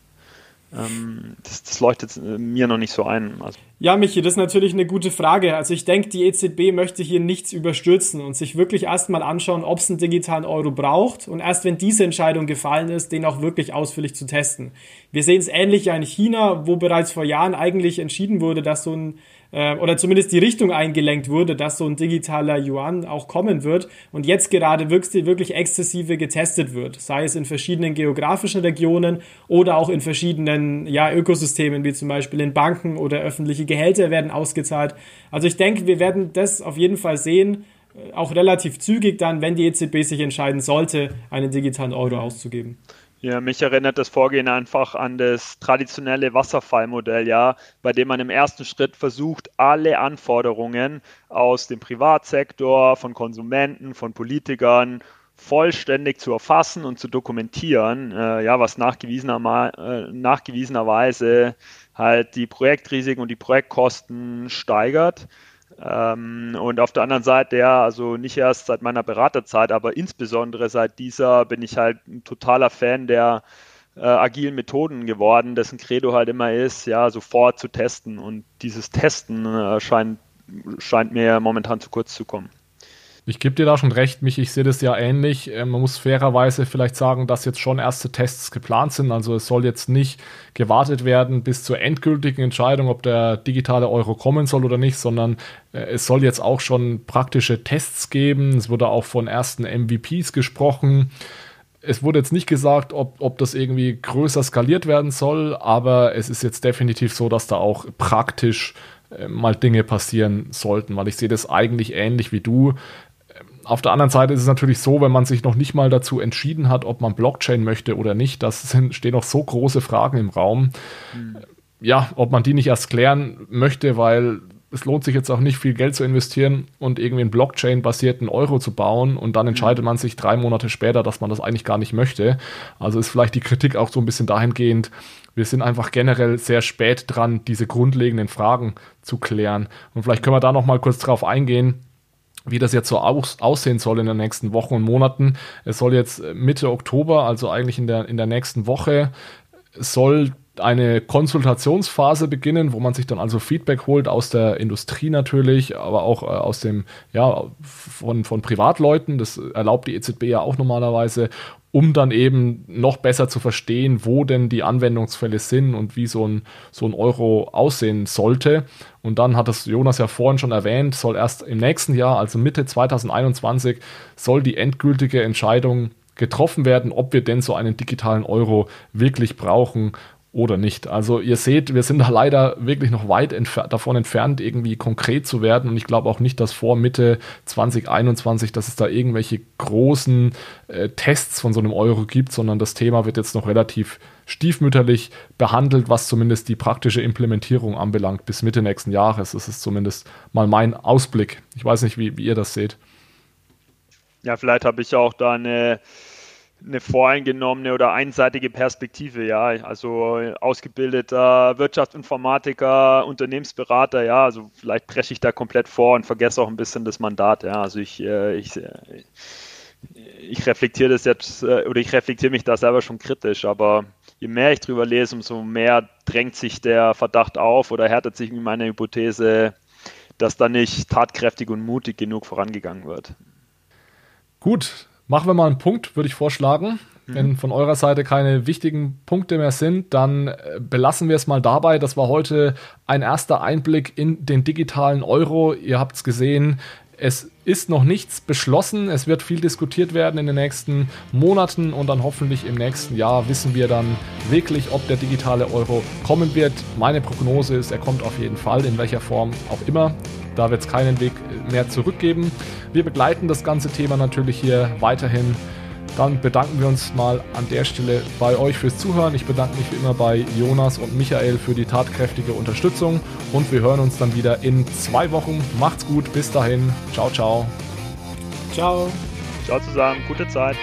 Ähm, das, das, leuchtet mir noch nicht so ein.
Also. Ja, Michi, das ist natürlich eine gute Frage. Also ich denke, die EZB möchte hier nichts überstürzen und sich wirklich erstmal anschauen, ob es einen digitalen Euro braucht und erst wenn diese Entscheidung gefallen ist, den auch wirklich ausführlich zu testen. Wir sehen es ähnlich ja in China, wo bereits vor Jahren eigentlich entschieden wurde, dass so ein äh, oder zumindest die Richtung eingelenkt wurde, dass so ein digitaler Yuan auch kommen wird und jetzt gerade wirklich, wirklich exzessive getestet wird, sei es in verschiedenen geografischen Regionen oder auch in verschiedenen ja, Ökosystemen, wie zum Beispiel in Banken oder öffentliche Gehälter werden ausgezahlt. Also ich denke, wir werden das auf jeden Fall sehen, äh, auch relativ zügig dann, wenn die EZB sich entscheiden sollte, einen digitalen Euro auszugeben.
Ja, mich erinnert das Vorgehen einfach an das traditionelle Wasserfallmodell, ja, bei dem man im ersten Schritt versucht, alle Anforderungen aus dem Privatsektor, von Konsumenten, von Politikern vollständig zu erfassen und zu dokumentieren, äh, ja, was nachgewiesener, äh, nachgewiesenerweise halt die Projektrisiken und die Projektkosten steigert. Ähm, und auf der anderen Seite, ja, also nicht erst seit meiner Beraterzeit, aber insbesondere seit dieser bin ich halt ein totaler Fan der äh, agilen Methoden geworden, dessen Credo halt immer ist, ja, sofort zu testen. Und dieses Testen äh, scheint, scheint mir momentan zu kurz zu kommen.
Ich gebe dir da schon recht, mich, ich sehe das ja ähnlich. Ähm, man muss fairerweise vielleicht sagen, dass jetzt schon erste Tests geplant sind. Also es soll jetzt nicht gewartet werden bis zur endgültigen Entscheidung, ob der digitale Euro kommen soll oder nicht, sondern äh, es soll jetzt auch schon praktische Tests geben. Es wurde auch von ersten MVPs gesprochen. Es wurde jetzt nicht gesagt, ob, ob das irgendwie größer skaliert werden soll, aber es ist jetzt definitiv so, dass da auch praktisch äh, mal Dinge passieren sollten, weil ich sehe das eigentlich ähnlich wie du auf der anderen Seite ist es natürlich so, wenn man sich noch nicht mal dazu entschieden hat, ob man Blockchain möchte oder nicht, das sind, stehen noch so große Fragen im Raum. Mhm. Ja, ob man die nicht erst klären möchte, weil es lohnt sich jetzt auch nicht viel Geld zu investieren und irgendwie einen Blockchain-basierten Euro zu bauen und dann entscheidet mhm. man sich drei Monate später, dass man das eigentlich gar nicht möchte. Also ist vielleicht die Kritik auch so ein bisschen dahingehend, wir sind einfach generell sehr spät dran, diese grundlegenden Fragen zu klären. Und vielleicht können wir da noch mal kurz drauf eingehen wie das jetzt so aus, aussehen soll in den nächsten Wochen und Monaten. Es soll jetzt Mitte Oktober, also eigentlich in der, in der nächsten Woche, soll eine Konsultationsphase beginnen, wo man sich dann also Feedback holt aus der Industrie natürlich, aber auch äh, aus dem, ja, von, von Privatleuten. Das erlaubt die EZB ja auch normalerweise, um dann eben noch besser zu verstehen, wo denn die Anwendungsfälle sind und wie so ein, so ein Euro aussehen sollte. Und dann hat das Jonas ja vorhin schon erwähnt, soll erst im nächsten Jahr, also Mitte 2021, soll die endgültige Entscheidung getroffen werden, ob wir denn so einen digitalen Euro wirklich brauchen oder nicht. Also ihr seht, wir sind da leider wirklich noch weit entfer davon entfernt, irgendwie konkret zu werden. Und ich glaube auch nicht, dass vor Mitte 2021, dass es da irgendwelche großen äh, Tests von so einem Euro gibt, sondern das Thema wird jetzt noch relativ stiefmütterlich behandelt, was zumindest die praktische Implementierung anbelangt, bis Mitte nächsten Jahres. Das ist zumindest mal mein Ausblick. Ich weiß nicht, wie, wie ihr das seht.
Ja, vielleicht habe ich auch da eine eine voreingenommene oder einseitige Perspektive, ja. Also ausgebildeter Wirtschaftsinformatiker, Unternehmensberater, ja. Also vielleicht breche ich da komplett vor und vergesse auch ein bisschen das Mandat, ja. Also ich, äh, ich, äh, ich reflektiere das jetzt äh, oder ich reflektiere mich da selber schon kritisch, aber je mehr ich drüber lese, umso mehr drängt sich der Verdacht auf oder härtet sich meine Hypothese, dass da nicht tatkräftig und mutig genug vorangegangen wird.
Gut, machen wir mal einen Punkt, würde ich vorschlagen. Mhm. Wenn von eurer Seite keine wichtigen Punkte mehr sind, dann äh, belassen wir es mal dabei. Das war heute ein erster Einblick in den digitalen Euro. Ihr habt es gesehen, es ist noch nichts beschlossen. Es wird viel diskutiert werden in den nächsten Monaten und dann hoffentlich im nächsten Jahr wissen wir dann wirklich, ob der digitale Euro kommen wird. Meine Prognose ist, er kommt auf jeden Fall, in welcher Form auch immer. Da wird es keinen Weg mehr zurückgeben. Wir begleiten das ganze Thema natürlich hier weiterhin dann bedanken wir uns mal an der Stelle bei euch fürs Zuhören. Ich bedanke mich wie immer bei Jonas und Michael für die tatkräftige Unterstützung und wir hören uns dann wieder in zwei Wochen. Macht's gut, bis dahin. Ciao, ciao.
Ciao. Ciao zusammen, gute Zeit.